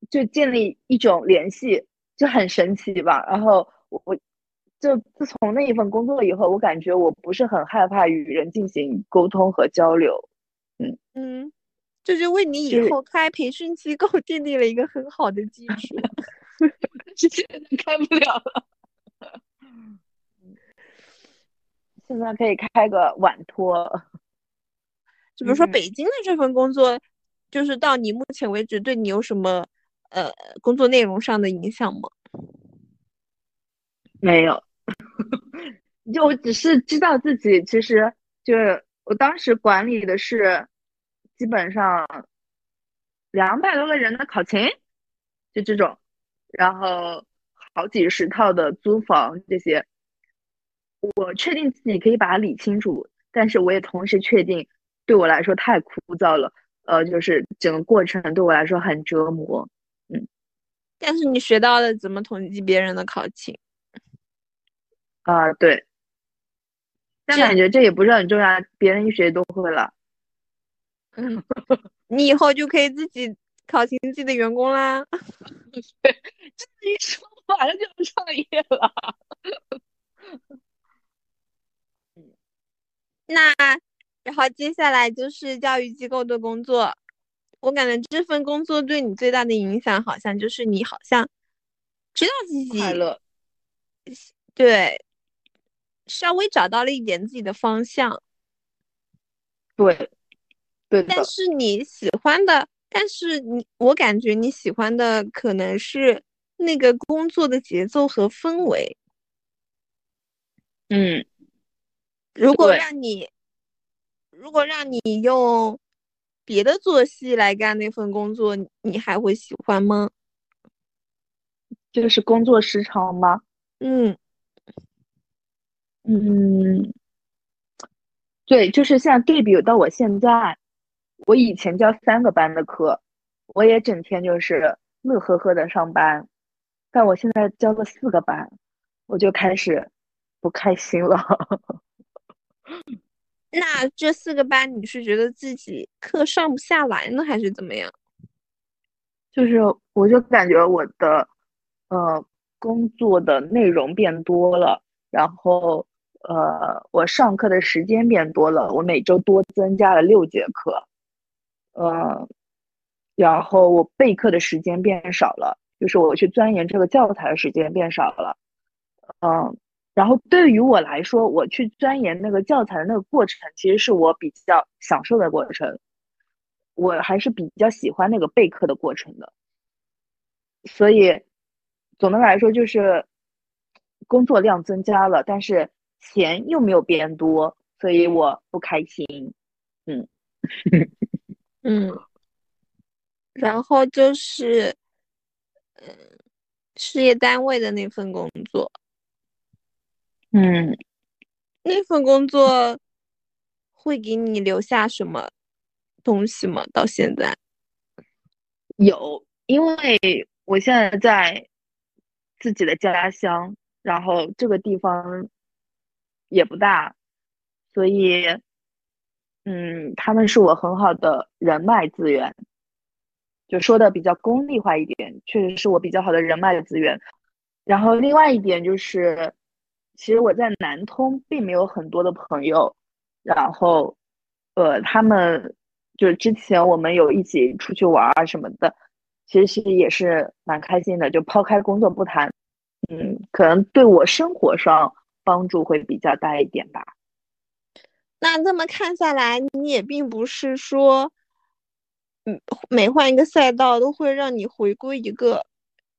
就建立一种联系，就很神奇吧。然后我我。就自从那一份工作以后，我感觉我不是很害怕与人进行沟通和交流。嗯嗯，这就为你以后开培训机构 奠定了一个很好的基础。现在开不了了，现在可以开个晚托。就比如说北京的这份工作，就是到你目前为止对你有什么呃工作内容上的影响吗？没有。就我只是知道自己，其实就是我当时管理的是基本上两百多个人的考勤，就这种，然后好几十套的租房这些，我确定自己可以把它理清楚，但是我也同时确定对我来说太枯燥了，呃，就是整个过程对我来说很折磨，嗯。但是你学到了怎么统计别人的考勤。啊，对，但感觉这也不是很重要，别人一学都会了。嗯，你以后就可以自己考勤自己的员工啦。对，这一说马上就要创业了。那然后接下来就是教育机构的工作，我感觉这份工作对你最大的影响，好像就是你好像知道自己快乐，对。稍微找到了一点自己的方向，对，对。但是你喜欢的，但是你我感觉你喜欢的可能是那个工作的节奏和氛围。嗯，如果让你，如果让你用别的作息来干那份工作，你还会喜欢吗？就是工作时长吗？嗯。嗯，对，就是像对比到我现在，我以前教三个班的课，我也整天就是乐呵呵的上班，但我现在教了四个班，我就开始不开心了。那这四个班，你是觉得自己课上不下来呢，还是怎么样？就是，我就感觉我的呃工作的内容变多了，然后。呃，我上课的时间变多了，我每周多增加了六节课，呃，然后我备课的时间变少了，就是我去钻研这个教材的时间变少了，嗯，然后对于我来说，我去钻研那个教材的那个过程，其实是我比较享受的过程，我还是比较喜欢那个备课的过程的，所以总的来说就是工作量增加了，但是。钱又没有变多，所以我不开心。嗯 嗯，然后就是，嗯，事业单位的那份工作，嗯，那份工作会给你留下什么东西吗？到现在有，因为我现在在自己的家乡，然后这个地方。也不大，所以，嗯，他们是我很好的人脉资源，就说的比较功利化一点，确实是我比较好的人脉的资源。然后另外一点就是，其实我在南通并没有很多的朋友，然后，呃，他们就是之前我们有一起出去玩啊什么的，其实也是蛮开心的。就抛开工作不谈，嗯，可能对我生活上帮助会比较大一点吧。那这么看下来，你也并不是说，嗯，每换一个赛道都会让你回归一个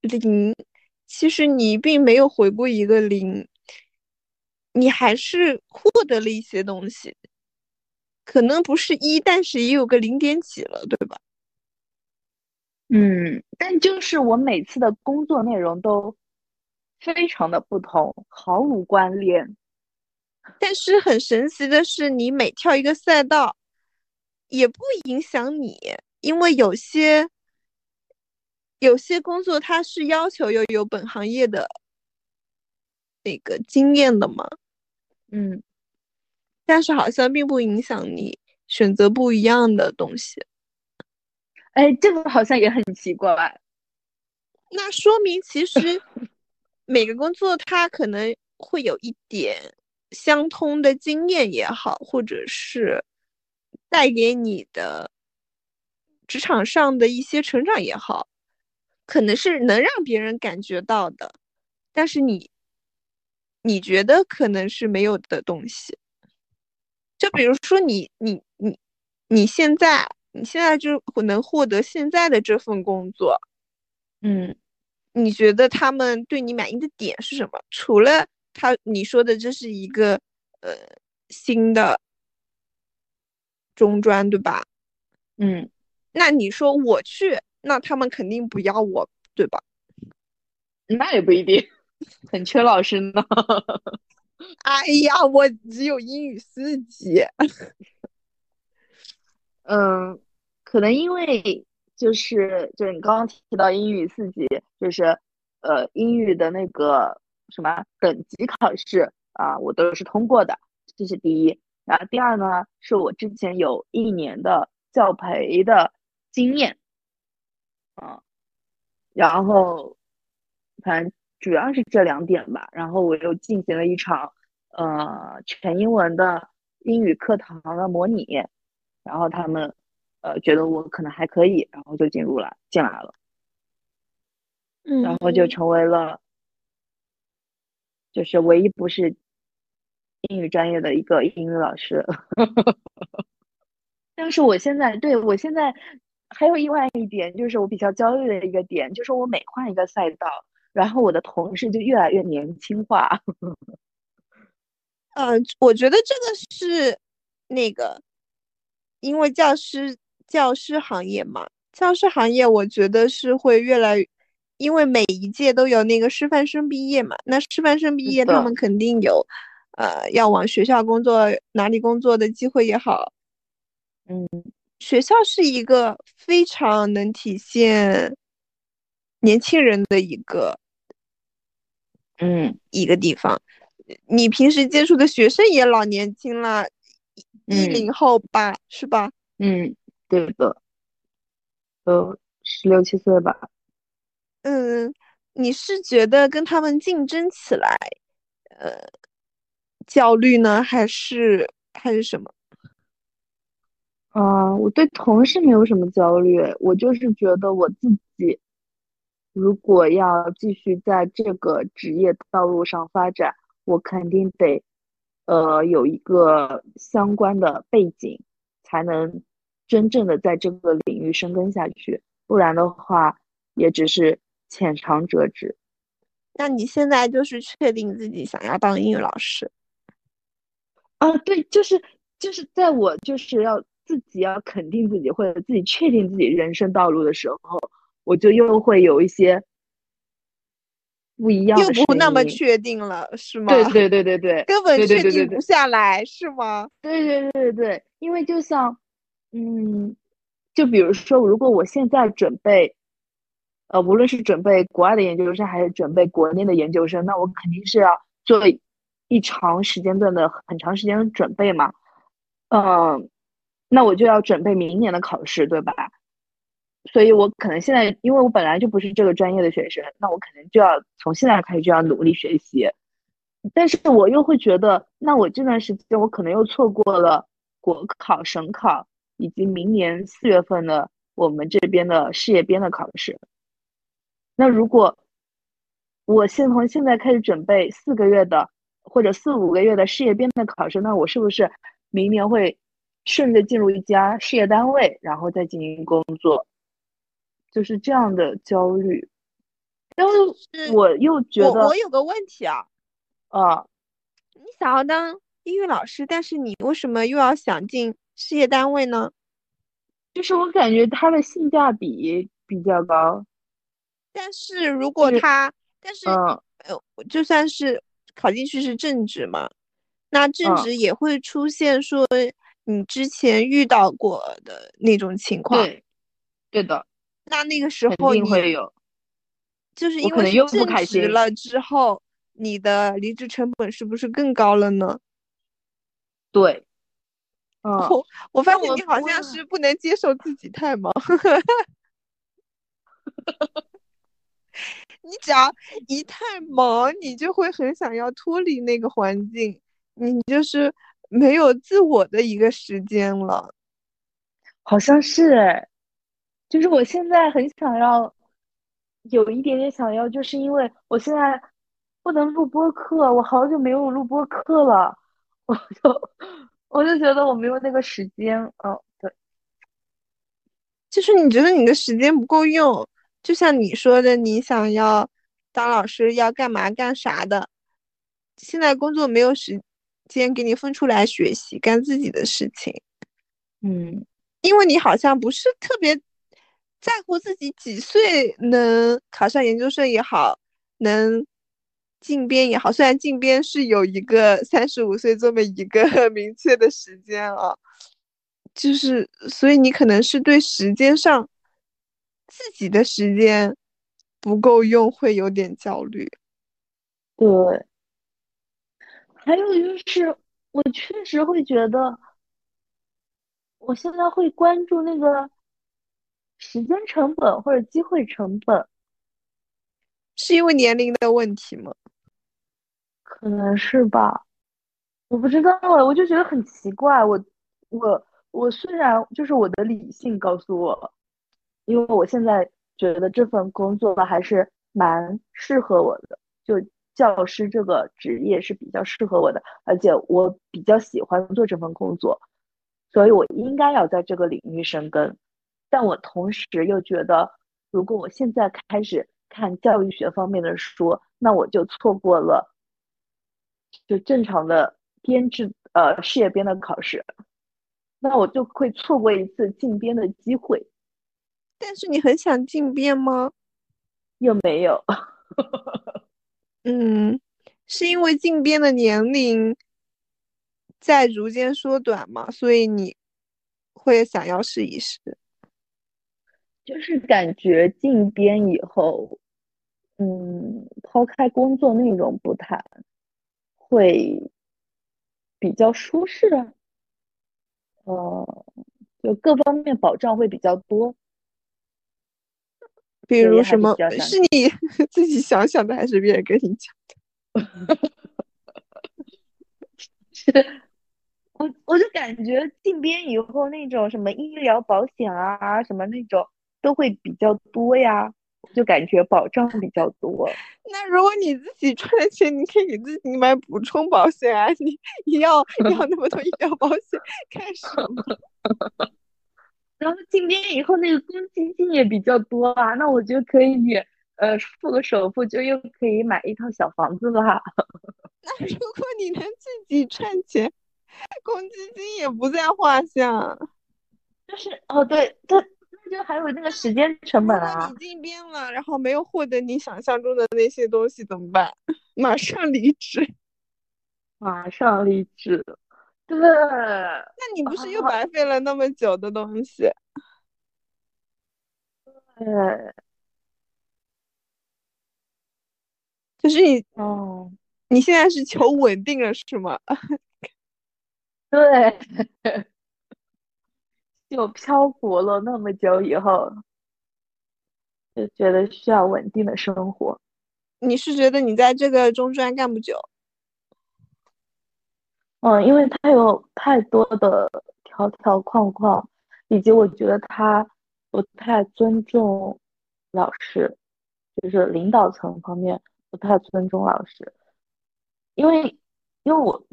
零。其实你并没有回归一个零，你还是获得了一些东西，可能不是一，但是也有个零点几了，对吧？嗯，但就是我每次的工作内容都非常的不同，毫无关联。但是很神奇的是，你每跳一个赛道，也不影响你，因为有些有些工作它是要求要有本行业的那个经验的嘛。嗯，但是好像并不影响你选择不一样的东西。哎，这个好像也很奇怪。那说明其实每个工作它可能会有一点。相通的经验也好，或者是带给你的职场上的一些成长也好，可能是能让别人感觉到的，但是你你觉得可能是没有的东西。就比如说你你你你现在你现在就能获得现在的这份工作，嗯，你觉得他们对你满意的点是什么？除了他你说的这是一个呃新的中专对吧？嗯，那你说我去，那他们肯定不要我对吧？那也不一定，很缺老师呢。哎呀，我只有英语四级。嗯，可能因为就是就是你刚刚提到英语四级，就是呃英语的那个。什么等级考试啊，我都是通过的，这是第一。然后第二呢，是我之前有一年的教培的经验，嗯，然后反正主要是这两点吧。然后我又进行了一场呃全英文的英语课堂的模拟，然后他们呃觉得我可能还可以，然后就进入了进来了，嗯，然后就成为了。就是唯一不是英语专业的一个英语老师，但是我现在对我现在还有另外一点，就是我比较焦虑的一个点，就是我每换一个赛道，然后我的同事就越来越年轻化。嗯，我觉得这个是那个，因为教师教师行业嘛，教师行业我觉得是会越来。因为每一届都有那个师范生毕业嘛，那师范生毕业他们肯定有，呃，要往学校工作哪里工作的机会也好，嗯，学校是一个非常能体现年轻人的一个，嗯，一个地方。你平时接触的学生也老年轻了，一零后吧，是吧？嗯，对的，都十六七岁吧。嗯，你是觉得跟他们竞争起来，呃，焦虑呢，还是还是什么？啊，我对同事没有什么焦虑，我就是觉得我自己如果要继续在这个职业道路上发展，我肯定得呃有一个相关的背景，才能真正的在这个领域深耕下去，不然的话，也只是。浅尝辄止，那你现在就是确定自己想要当英语老师啊？对，就是就是在我就是要自己要肯定自己或者自己确定自己人生道路的时候，我就又会有一些不一样，又不那么确定了，是吗？对对对对对，根本确定不下来，是吗？对对对对对，因为就像，嗯，就比如说，如果我现在准备。呃，无论是准备国外的研究生，还是准备国内的研究生，那我肯定是要做一长时间段的、很长时间的准备嘛。嗯，那我就要准备明年的考试，对吧？所以我可能现在，因为我本来就不是这个专业的学生，那我可能就要从现在开始就要努力学习。但是我又会觉得，那我这段时间我可能又错过了国考、省考，以及明年四月份的我们这边的事业编的考试。那如果我先从现在开始准备四个月的或者四五个月的事业编的考试，那我是不是明年会顺着进入一家事业单位，然后再进行工作？就是这样的焦虑。但是我又觉得，我有个问题啊，啊，你想要当英语老师，但是你为什么又要想进事业单位呢？就是我感觉它的性价比比较高。但是如果他，但是呃，就算是考进去是正职嘛，那正职也会出现说你之前遇到过的那种情况。对，对的。那那个时候你会有。就是因为正职了之后，你的离职成本是不是更高了呢？对，哦，我发现你好像是不能接受自己太忙。你只要一太忙，你就会很想要脱离那个环境，你就是没有自我的一个时间了。好像是哎，就是我现在很想要。有一点点想要，就是因为我现在不能录播课，我好久没有录播课了，我就我就觉得我没有那个时间。嗯，对，就是你觉得你的时间不够用，就像你说的，你想要当老师要干嘛干啥的，现在工作没有时间给你分出来学习干自己的事情。嗯，因为你好像不是特别。在乎自己几岁能考上研究生也好，能进编也好，虽然进编是有一个三十五岁这么一个 明确的时间啊，就是所以你可能是对时间上自己的时间不够用，会有点焦虑。对，还有就是我确实会觉得，我现在会关注那个。时间成本或者机会成本，是因为年龄的问题吗？可能是吧，我不知道哎，我就觉得很奇怪。我我我虽然就是我的理性告诉我，因为我现在觉得这份工作还是蛮适合我的，就教师这个职业是比较适合我的，而且我比较喜欢做这份工作，所以我应该要在这个领域深耕。但我同时又觉得，如果我现在开始看教育学方面的书，那我就错过了就正常的编制呃事业编的考试，那我就会错过一次进编的机会。但是你很想进编吗？又没有。嗯，是因为进编的年龄在逐渐缩短嘛，所以你会想要试一试。就是感觉进编以后，嗯，抛开工作内容不谈，会比较舒适，呃，就各方面保障会比较多。比如什么？是你 自己想想的，还是别人跟你讲的？是，我我就感觉进编以后那种什么医疗保险啊，什么那种。都会比较多呀，就感觉保障比较多。那如果你自己赚的钱，你可以给自己买补充保险啊！你你要要那么多医疗保险干什么？然后进店以后，那个公积金也比较多啊，那我就可以呃付个首付，就又可以买一套小房子了。那如果你能自己赚钱，公积金也不在话下。就是哦，对对。就还有那个时间成本啊！你进编了，然后没有获得你想象中的那些东西怎么办？马上离职，马上离职。对，那你不是又白费了那么久的东西？对，就是你哦，你现在是求稳定了是吗？对。就漂泊了那么久以后，就觉得需要稳定的生活。你是觉得你在这个中专干不久？嗯，因为他有太多的条条框框，以及我觉得他不太尊重老师，就是领导层方面不太尊重老师，因为因为我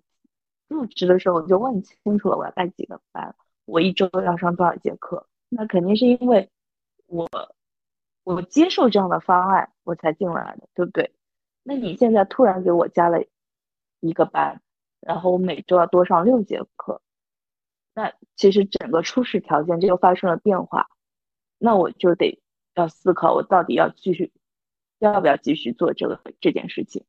入职的时候我就问清楚了我要带几个班，我一周要上多少节课，那肯定是因为我我接受这样的方案我才进来的，对不对？那你现在突然给我加了一个班，然后我每周要多上六节课，那其实整个初始条件就又发生了变化，那我就得要思考我到底要继续。要不要继续做这个这件事情？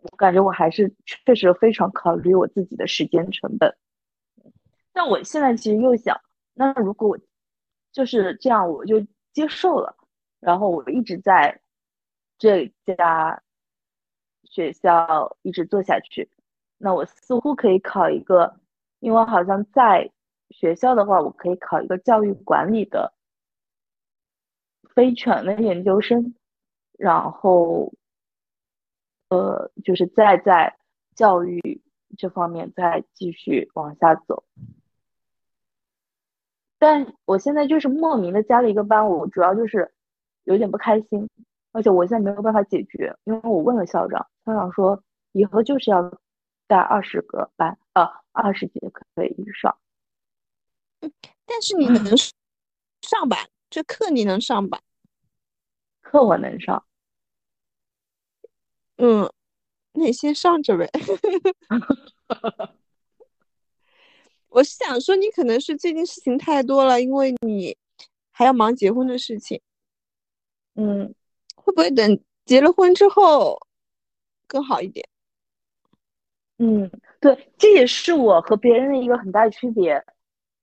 我感觉我还是确实非常考虑我自己的时间成本。但我现在其实又想，那如果我就是这样，我就接受了，然后我一直在这家学校一直做下去，那我似乎可以考一个，因为好像在学校的话，我可以考一个教育管理的。非全的研究生，然后，呃，就是再在教育这方面再继续往下走。但我现在就是莫名的加了一个班，我主要就是有点不开心，而且我现在没有办法解决，因为我问了校长，校长说以后就是要带二十个班，呃，二十节课以上。但是你能上吧。这课你能上吧？课我能上。嗯，那你先上着呗。我是想说，你可能是最近事情太多了，因为你还要忙结婚的事情。嗯，会不会等结了婚之后更好一点？嗯，对，这也是我和别人的一个很大区别，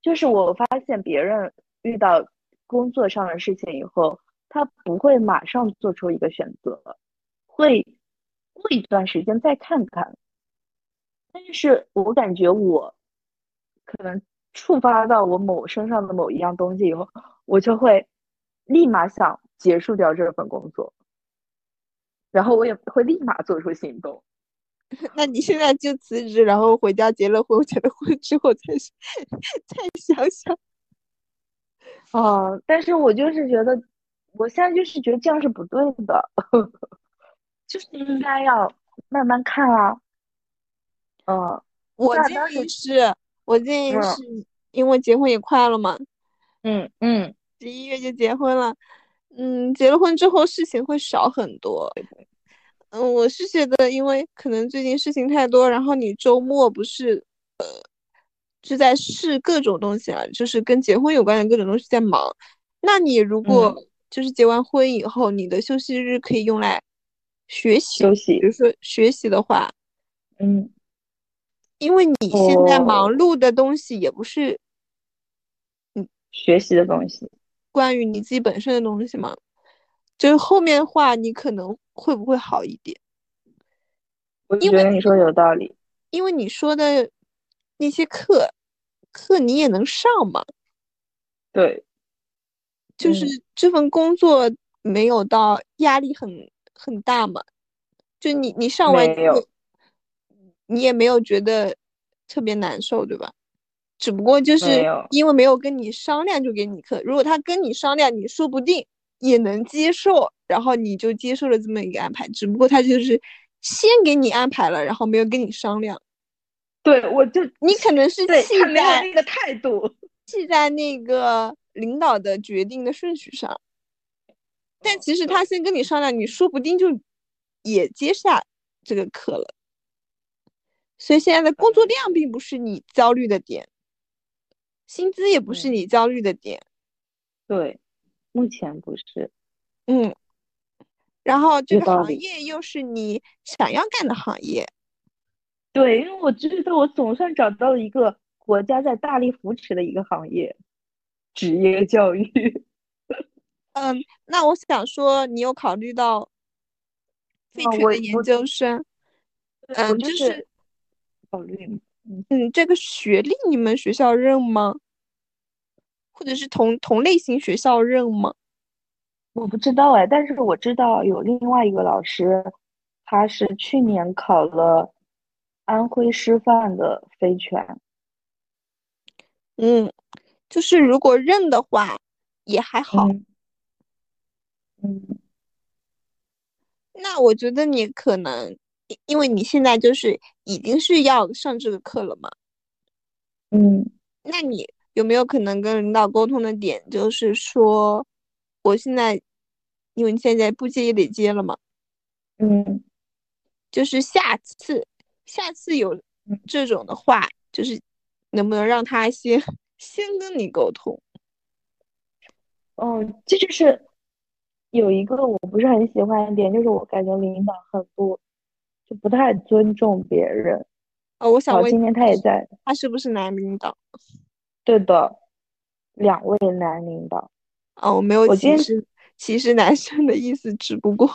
就是我发现别人遇到。工作上的事情以后，他不会马上做出一个选择，会过一段时间再看看。但是我感觉我可能触发到我某身上的某一样东西以后，我就会立马想结束掉这份工作，然后我也会立马做出行动。那你现在就辞职，然后回家结了婚，结了婚之后再再想想。哦，但是我就是觉得，我现在就是觉得这样是不对的，就是应该要慢慢看啊。嗯，我建议是，我建议是因为结婚也快了嘛。嗯嗯，十一月就结婚了，嗯，结了婚之后事情会少很多。嗯，我是觉得，因为可能最近事情太多，然后你周末不是呃。是在试各种东西啊，就是跟结婚有关的各种东西在忙。那你如果就是结完婚以后，你的休息日可以用来学习休息，比如说学习的话，嗯，因为你现在忙碌的东西也不是，嗯，学习的东西，关于你自己本身的东西嘛，就是后面话你可能会不会好一点？我觉得你说有道理，因为你说的。那些课，课你也能上嘛？对，就是这份工作没有到压力很很大嘛？就你你上完课，你也没有觉得特别难受，对吧？只不过就是因为没有跟你商量就给你课，如果他跟你商量，你说不定也能接受，然后你就接受了这么一个安排。只不过他就是先给你安排了，然后没有跟你商量。对，我就你可能是气在那个态度，气在那个领导的决定的顺序上，但其实他先跟你商量，你说不定就也接下这个课了。所以现在的工作量并不是你焦虑的点，薪资也不是你焦虑的点。对，目前不是。嗯，然后这个行业又是你想要干的行业。对，因为我觉得我总算找到了一个国家在大力扶持的一个行业，职业教育。嗯，那我想说，你有考虑到废权的研究生？嗯，就是考虑。嗯，这个学历你们学校认吗？或者是同同类型学校认吗？我不知道哎，但是我知道有另外一个老师，他是去年考了。安徽师范的非全，嗯，就是如果认的话也还好，嗯，那我觉得你可能，因为你现在就是已经是要上这个课了嘛。嗯，那你有没有可能跟领导沟通的点，就是说，我现在，因为你现在不接也得接了嘛。嗯，就是下次，下次有这种的话，就是能不能让他先先跟你沟通？哦，这就是有一个我不是很喜欢的点，就是我感觉领导很不就不太尊重别人。哦，我想问，今天他也在，他是不是男领导？对的，两位男领导。哦，我没有歧视歧视男生的意思，只不过。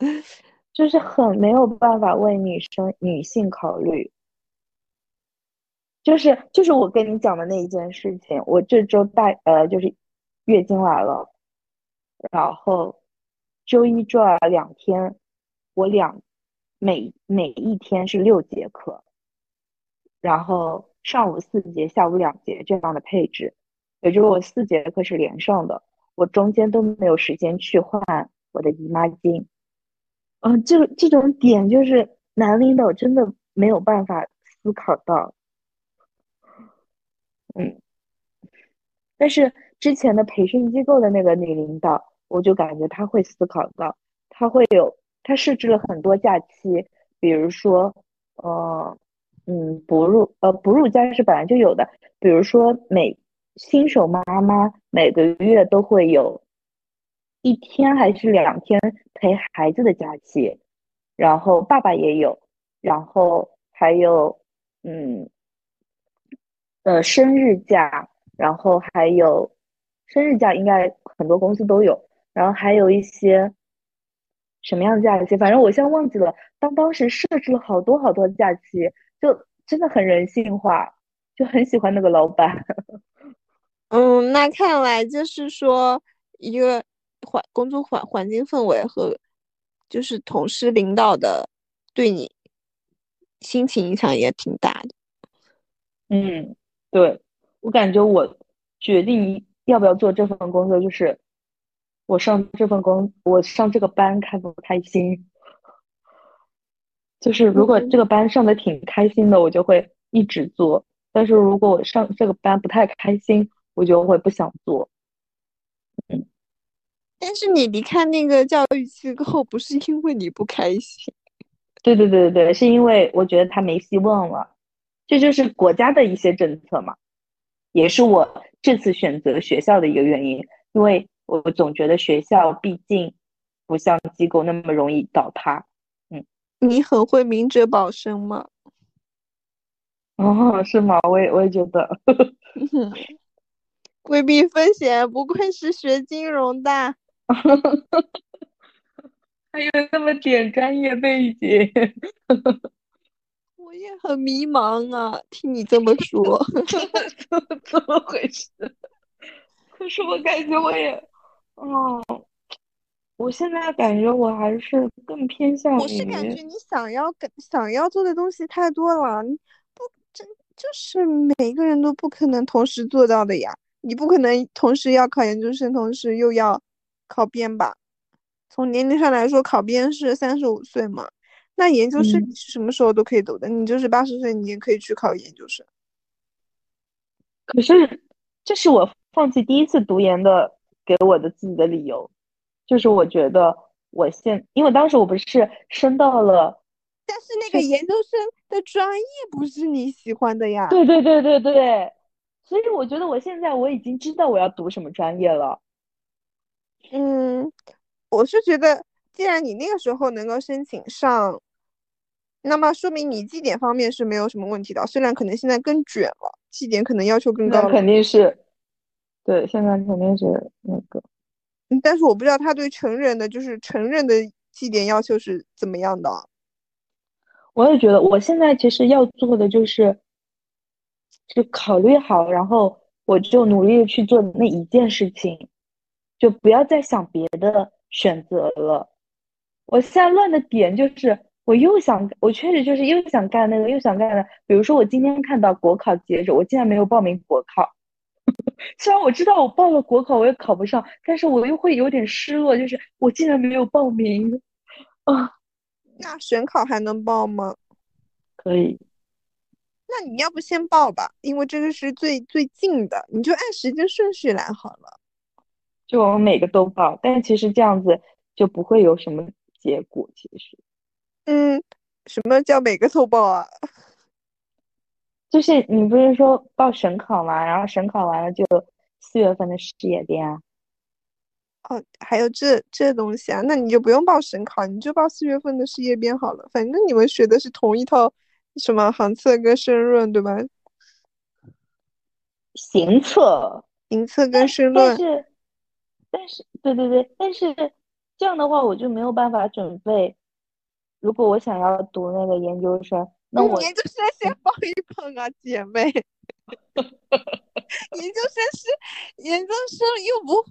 就是很没有办法为女生女性考虑，就是就是我跟你讲的那一件事情，我这周大呃就是月经来了，然后周一周二两天，我两每每一天是六节课，然后上午四节，下午两节这样的配置，也就是我四节课是连上的，我中间都没有时间去换我的姨妈巾。嗯，这个这种点就是男领导真的没有办法思考到，嗯，但是之前的培训机构的那个女领导，我就感觉她会思考到，她会有，他设置了很多假期，比如说，呃，嗯，哺乳，呃，哺乳假是本来就有的，比如说每新手妈妈每个月都会有。一天还是两天陪孩子的假期，然后爸爸也有，然后还有嗯呃生日假，然后还有生日假应该很多公司都有，然后还有一些什么样的假期，反正我现在忘记了。当当时设置了好多好多假期，就真的很人性化，就很喜欢那个老板。嗯，那看来就是说一个。环工作环环境氛围和就是同事领导的对你心情影响也挺大的。嗯，对我感觉我决定要不要做这份工作，就是我上这份工，我上这个班开不开心。就是如果这个班上的挺开心的，我就会一直做；但是如果我上这个班不太开心，我就会不想做。嗯。但是你离开那个教育机构，不是因为你不开心？对对对对对，是因为我觉得他没希望了。这就是国家的一些政策嘛，也是我这次选择学校的一个原因。因为我总觉得学校毕竟不像机构那么容易倒塌。嗯，你很会明哲保身吗？哦，是吗？我也我也觉得。规避风险，不愧是学金融的。还有那么点专业背景，我也很迷茫啊。听你这么说，怎么回事？可是我感觉我也，哦，我现在感觉我还是更偏向于。我是感觉你想要跟想要做的东西太多了，你不真就是每个人都不可能同时做到的呀。你不可能同时要考研究生，同时又要。考编吧，从年龄上来说，考编是三十五岁嘛？那研究生你是什么时候都可以读的，你就是八十岁，你也可以去考研究生。可是，这是我放弃第一次读研的给我的自己的理由，就是我觉得我现，因为当时我不是升到了，但是那个研究生的专业不是你喜欢的呀。对对对对对，所以我觉得我现在我已经知道我要读什么专业了。嗯，我是觉得，既然你那个时候能够申请上，那么说明你绩点方面是没有什么问题的。虽然可能现在更卷了，绩点可能要求更高。那肯定是，对，现在肯定是那个。但是我不知道他对成人的，就是成人的绩点要求是怎么样的。我也觉得，我现在其实要做的就是，就考虑好，然后我就努力的去做那一件事情。就不要再想别的选择了。我现在乱的点就是，我又想，我确实就是又想干那个，又想干的。比如说，我今天看到国考截止，我竟然没有报名国考。虽然我知道我报了国考我也考不上，但是我又会有点失落，就是我竟然没有报名。啊，那选考还能报吗？可以。那你要不先报吧，因为这个是最最近的，你就按时间顺序来好了。就我们每个都报，但其实这样子就不会有什么结果。其实，嗯，什么叫每个都报啊？就是你不是说报省考吗？然后省考完了就四月份的事业编啊。哦，还有这这东西啊？那你就不用报省考，你就报四月份的事业编好了。反正你们学的是同一套，什么行测跟申论，对吧？行测，行测跟申论。但是，但是，对对对，但是这样的话我就没有办法准备。如果我想要读那个研究生，那我研究生先报一报啊，姐妹。研究生是研究生又不会。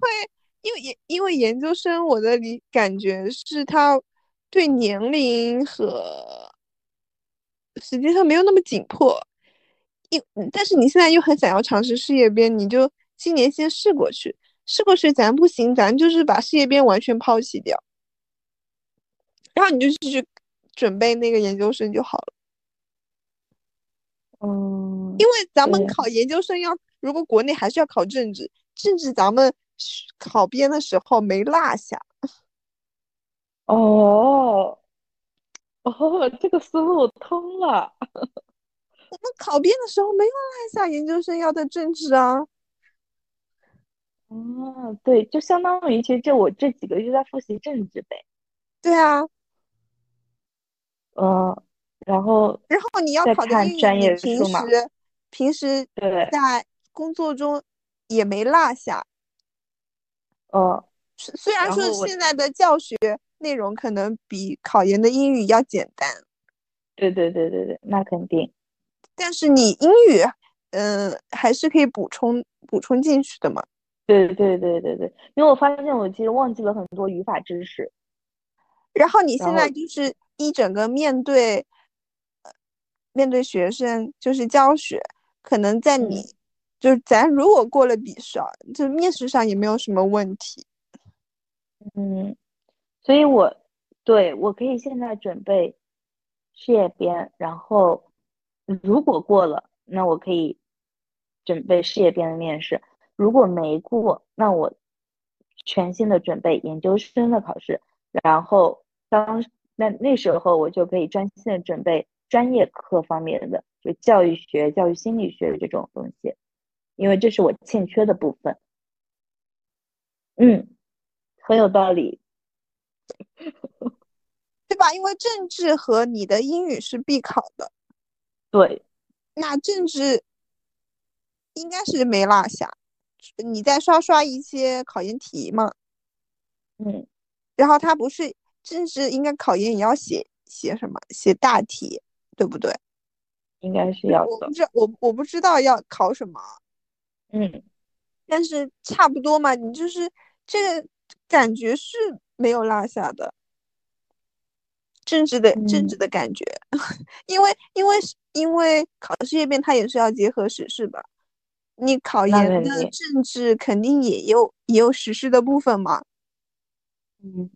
因为研因为研究生，我的理感觉是他对年龄和实际上没有那么紧迫，因但是你现在又很想要尝试事业编，你就今年先试过去，试过去咱不行，咱就是把事业编完全抛弃掉，然后你就继续准备那个研究生就好了。嗯，因为咱们考研究生要，如果国内还是要考政治，政治咱们。考编的时候没落下，哦，哦，这个思路通了。我们考编的时候没有落下研究生要的政治啊。哦，对，就相当于其实这我这几个月在复习政治呗。对啊。嗯，然后然后你要考的英语，你平时平时在工作中也没落下。呃，虽然说现在的教学内容可能比考研的英语要简单，对对对对对，那肯定。但是你英语，嗯，还是可以补充补充进去的嘛。对对对对对，因为我发现我其实忘记了很多语法知识。然后你现在就是一整个面对，面对学生就是教学，可能在你。就是咱如果过了笔试，就面试上也没有什么问题。嗯，所以我对我可以现在准备事业编，然后如果过了，那我可以准备事业编的面试；如果没过，那我全新的准备研究生的考试。然后当那那时候我就可以专心的准备专业课方面的，就教育学、教育心理学这种东西。因为这是我欠缺的部分，嗯，很有道理，对吧？因为政治和你的英语是必考的，对，那政治应该是没落下，你再刷刷一些考研题嘛，嗯，然后他不是政治应该考研也要写写什么？写大题，对不对？应该是要的，我不知我我不知道要考什么。嗯，但是差不多嘛，你就是这个感觉是没有落下的，政治的政治。的感觉，因为因为因为考试业编它也是要结合时事的，你考研的政治肯定也有也有时事的部分嘛，嗯。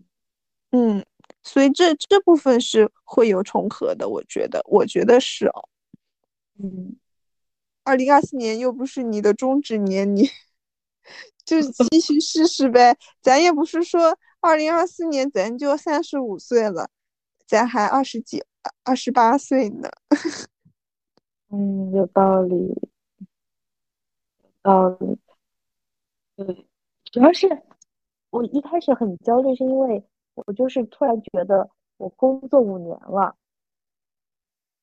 嗯，所以这这部分是会有重合的，我觉得我觉得是哦，嗯。二零二四年又不是你的终止年，你就继续试试呗。咱也不是说二零二四年咱就三十五岁了，咱还二十几、二十八岁呢。嗯，有道理，道理。对，主要是我一开始很焦虑，是因为我就是突然觉得我工作五年了，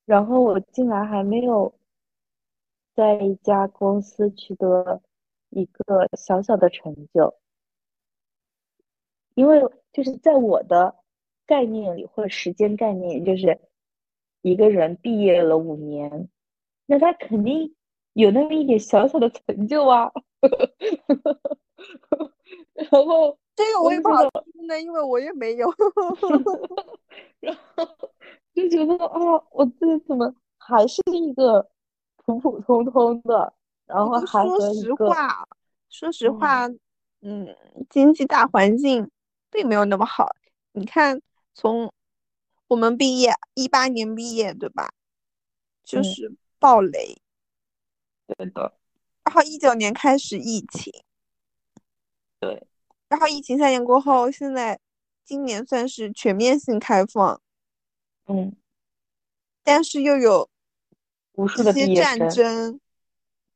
然后我竟然还没有。在一家公司取得一个小小的成就，因为就是在我的概念里或者时间概念，就是一个人毕业了五年，那他肯定有那么一点小小的成就啊。然后这个我也不好说呢，因为我也没有。然后就觉得啊，我自己怎么还是一个。普普通通的，然后还说实话，说实话，嗯，经济大环境并没有那么好。你看，从我们毕业一八年毕业对吧？就嗯是暴雷，对的，然后一九年开始疫情，对，然后疫情三年过后，现在今年算是全面性开放，嗯，但是又有无数的战争，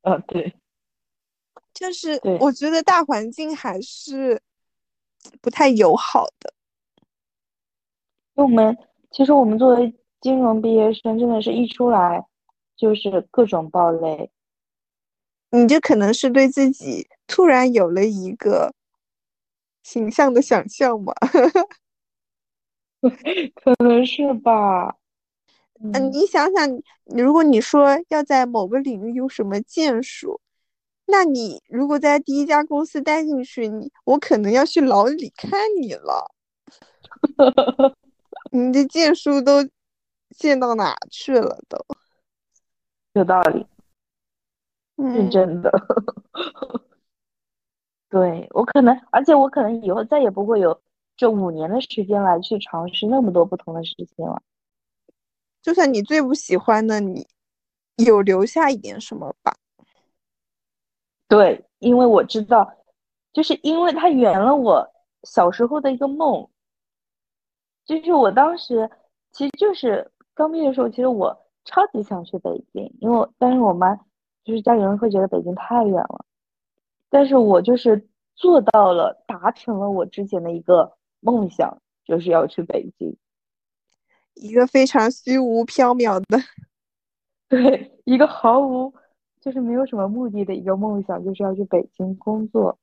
呃，对，就是我觉得大环境还是不太友好的。因为我们其实我们作为金融毕业生，真的是一出来就是各种暴雷，你这可能是对自己突然有了一个形象的想象吧。可能是吧。嗯，嗯，你想想，如果你说要在某个领域有什么建树，那你如果在第一家公司待进去，你我可能要去牢里看你了。你的建树都建到哪去了都？有道理，是嗯，真的。对，我可能，而且我可能以后再也不会有这五年的时间来去尝试那么多不同的事情了。就算你最不喜欢的，你有留下一点什么吧？对，因为我知道，就是因为它圆了我小时候的一个梦。就是我当时其实就是刚毕业的时候，其实我超级想去北京，因为但是我妈就是家里人会觉得北京太远了，但是我就是做到了，达成了我之前的一个梦想，就是要去北京。一个非常虚无缥缈的，对，一个毫无就是没有什么目的的一个梦想，就是要去北京工作。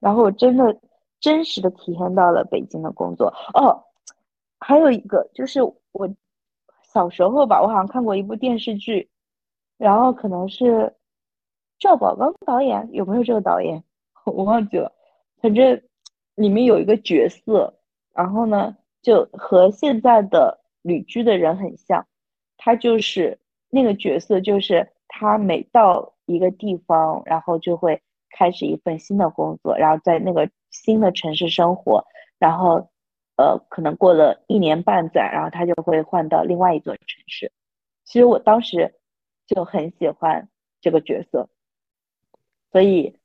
然后我真的真实的体验到了北京的工作。哦，还有一个就是我小时候吧，我好像看过一部电视剧，然后可能是赵宝刚导演，有没有这个导演？我忘记了。反正里面有一个角色，然后呢，就和现在的旅居的人很像。他就是那个角色，就是他每到一个地方，然后就会开始一份新的工作，然后在那个新的城市生活，然后呃，可能过了一年半载，然后他就会换到另外一座城市。其实我当时就很喜欢这个角色，所以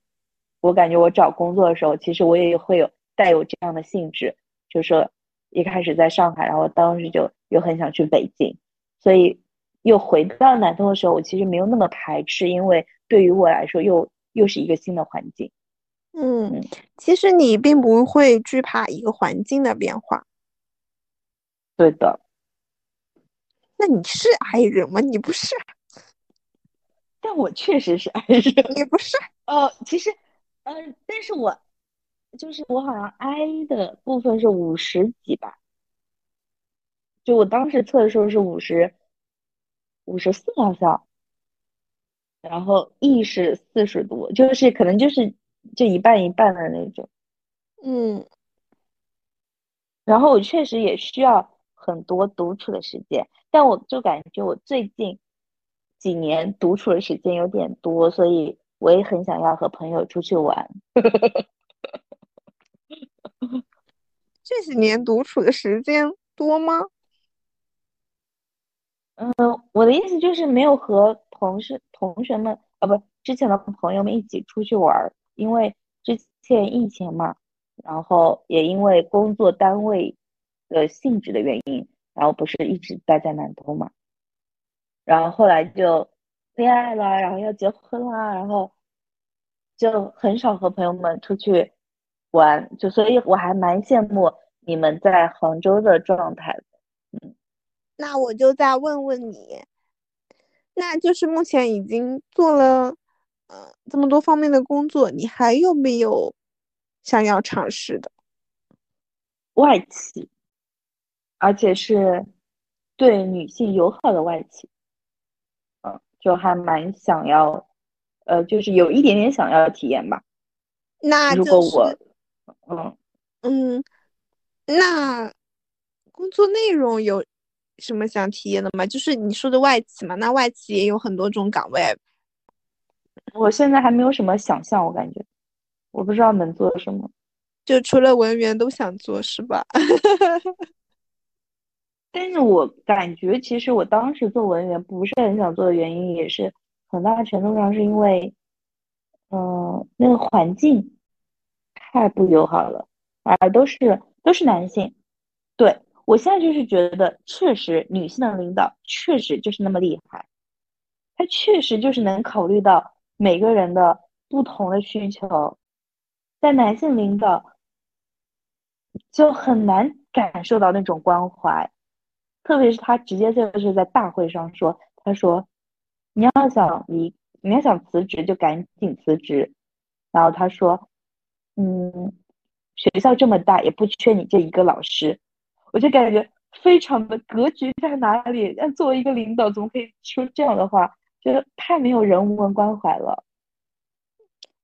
我感觉我找工作的时候，其实我也会有带有这样的性质，就是说一开始在上海，然后当时就又很想去北京。所以又回到南通的时候，我其实没有那么排斥，因为对于我来说又又是一个新的环境。嗯，嗯，其实你并不会惧怕一个环境的变化。对的。那你是 I 人吗？你不是，但我确实是 I 人。你不是。哦，其实，呃、但是我就是我好像 I 的部分是五十几吧，就我当时测的时候是五十五十四好像，然后 E 是四十多，就是可能就是就一半一半的那种。嗯，然后我确实也需要很多独处的时间，但我就感觉我最近几年独处的时间有点多，所以我也很想要和朋友出去玩。这几年独处的时间多吗？嗯，我的意思就是没有和同事、同学们，啊，不，之前的朋友们一起出去玩儿，因为之前疫情嘛，然后也因为工作单位的性质的原因，然后不是一直待在南通嘛，然后后来就恋爱了，然后要结婚啦，然后就很少和朋友们出去玩，就所以我还蛮羡慕你们在杭州的状态的。那我就再问问你，那就是目前已经做了呃这么多方面的工作，你还有没有想要尝试的？外企，而且是对女性友好的外企，嗯，就还蛮想要，呃，就是有一点点想要体验吧。那就果我，嗯，嗯，那工作内容有什么想体验的吗？就是你说的外企嘛，那外企也有很多种岗位，我现在还没有什么想象，我感觉，我不知道能做什么。就除了文员都想做是吧？但是我感觉，其实我当时做文员不是很想做的原因，也是很大程度上是因为，嗯，那个环境太不友好了，而都是都是男性。对我现在就是觉得，确实女性的领导确实就是那么厉害，她确实就是能考虑到每个人的不同的需求，在男性领导就很难感受到那种关怀。特别是他直接就是在大会上说：“他说，你要想离，你要想辞职就赶紧辞职。”然后他说：“嗯，学校这么大，也不缺你这一个老师。”我就感觉非常的格局在哪里？但作为一个领导，怎么可以说这样的话？觉得太没有人文关怀了。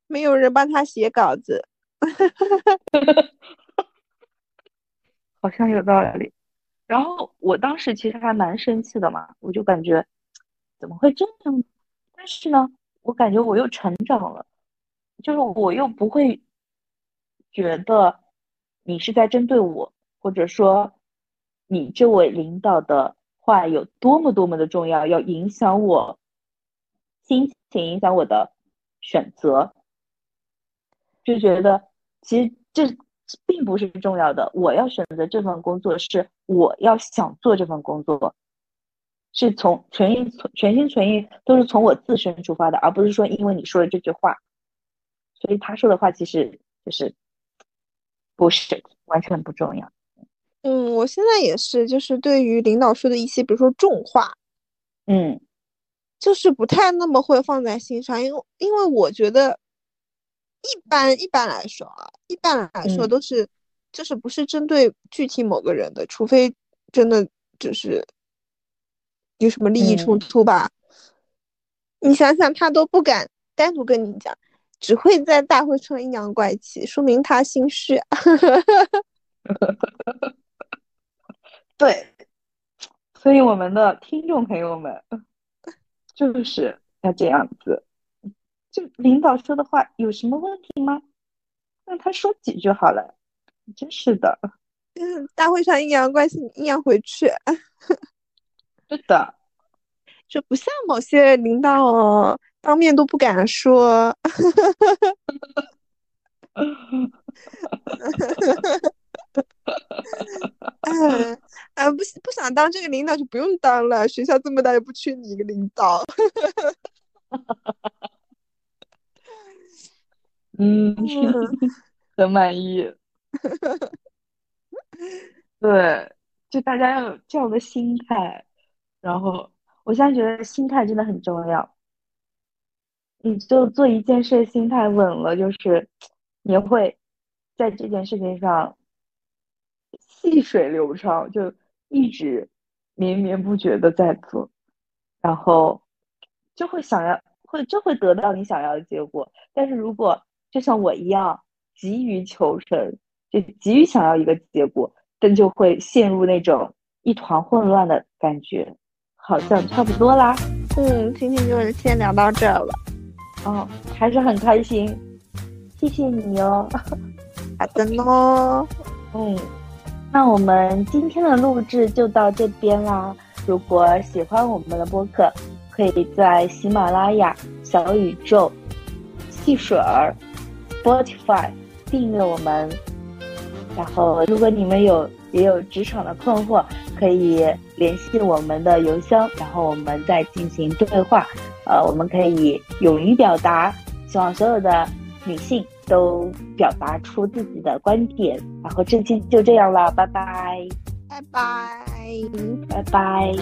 没有人帮他写稿子，好像有道理。然后我当时其实还蛮生气的嘛，我就感觉怎么会这样？但是呢，我感觉我又成长了，就是我又不会觉得你是在针对我，或者说你这位领导的话有多么多么的重要，要影响我心情，影响我的选择，就觉得其实这。并不是重要的。我要选择这份工作，是我要想做这份工作，是从全意全心全意都是从我自身出发的，而不是说因为你说了这句话，所以他说的话其实就是不是完全不重要。嗯，我现在也是，就是对于领导说的一些，比如说重话，嗯，就是不太那么会放在心上，因为因为我觉得。一般一般来说啊，一般来说都是，就是不是针对具体某个人的，除非真的就是有什么利益冲突吧。你想想，他都不敢单独跟你讲，只会在大会上阴阳怪气，说明他心虚。对，所以我们的听众朋友们 就是要这样子。就领导说的话有什么问题吗？让他说几句好了。真是的，嗯，大会上阴阳怪气，阴阳回去。是的，就不像某些领导当面都不敢说。哎，哎，不不想当这个领导就不用当了，学校这么大，又不缺你一个领导。嗯，很满意。对，就大家要有这样的心态。然后，我现在觉得心态真的很重要。你就做一件事，心态稳了，就是你会在这件事情上细水流长，就一直绵绵不绝的在做，然后就会想要，会就会得到你想要的结果。但是如果就像我一样急于求成，就急于想要一个结果，但就会陷入那种一团混乱的感觉。好像差不多啦。嗯，今天就先聊到这了。哦，还是很开心，谢谢你哦。好的呢。嗯，那我们今天的录制就到这边啦。如果喜欢我们的播客，可以在喜马拉雅、小宇宙、汽水儿。Spotify 订阅我们，然后如果你们有也有职场的困惑，可以联系我们的邮箱，然后我们再进行对话。呃，我们可以勇于表达，希望所有的女性都表达出自己的观点。然后这期就这样了，拜拜，拜拜，拜拜。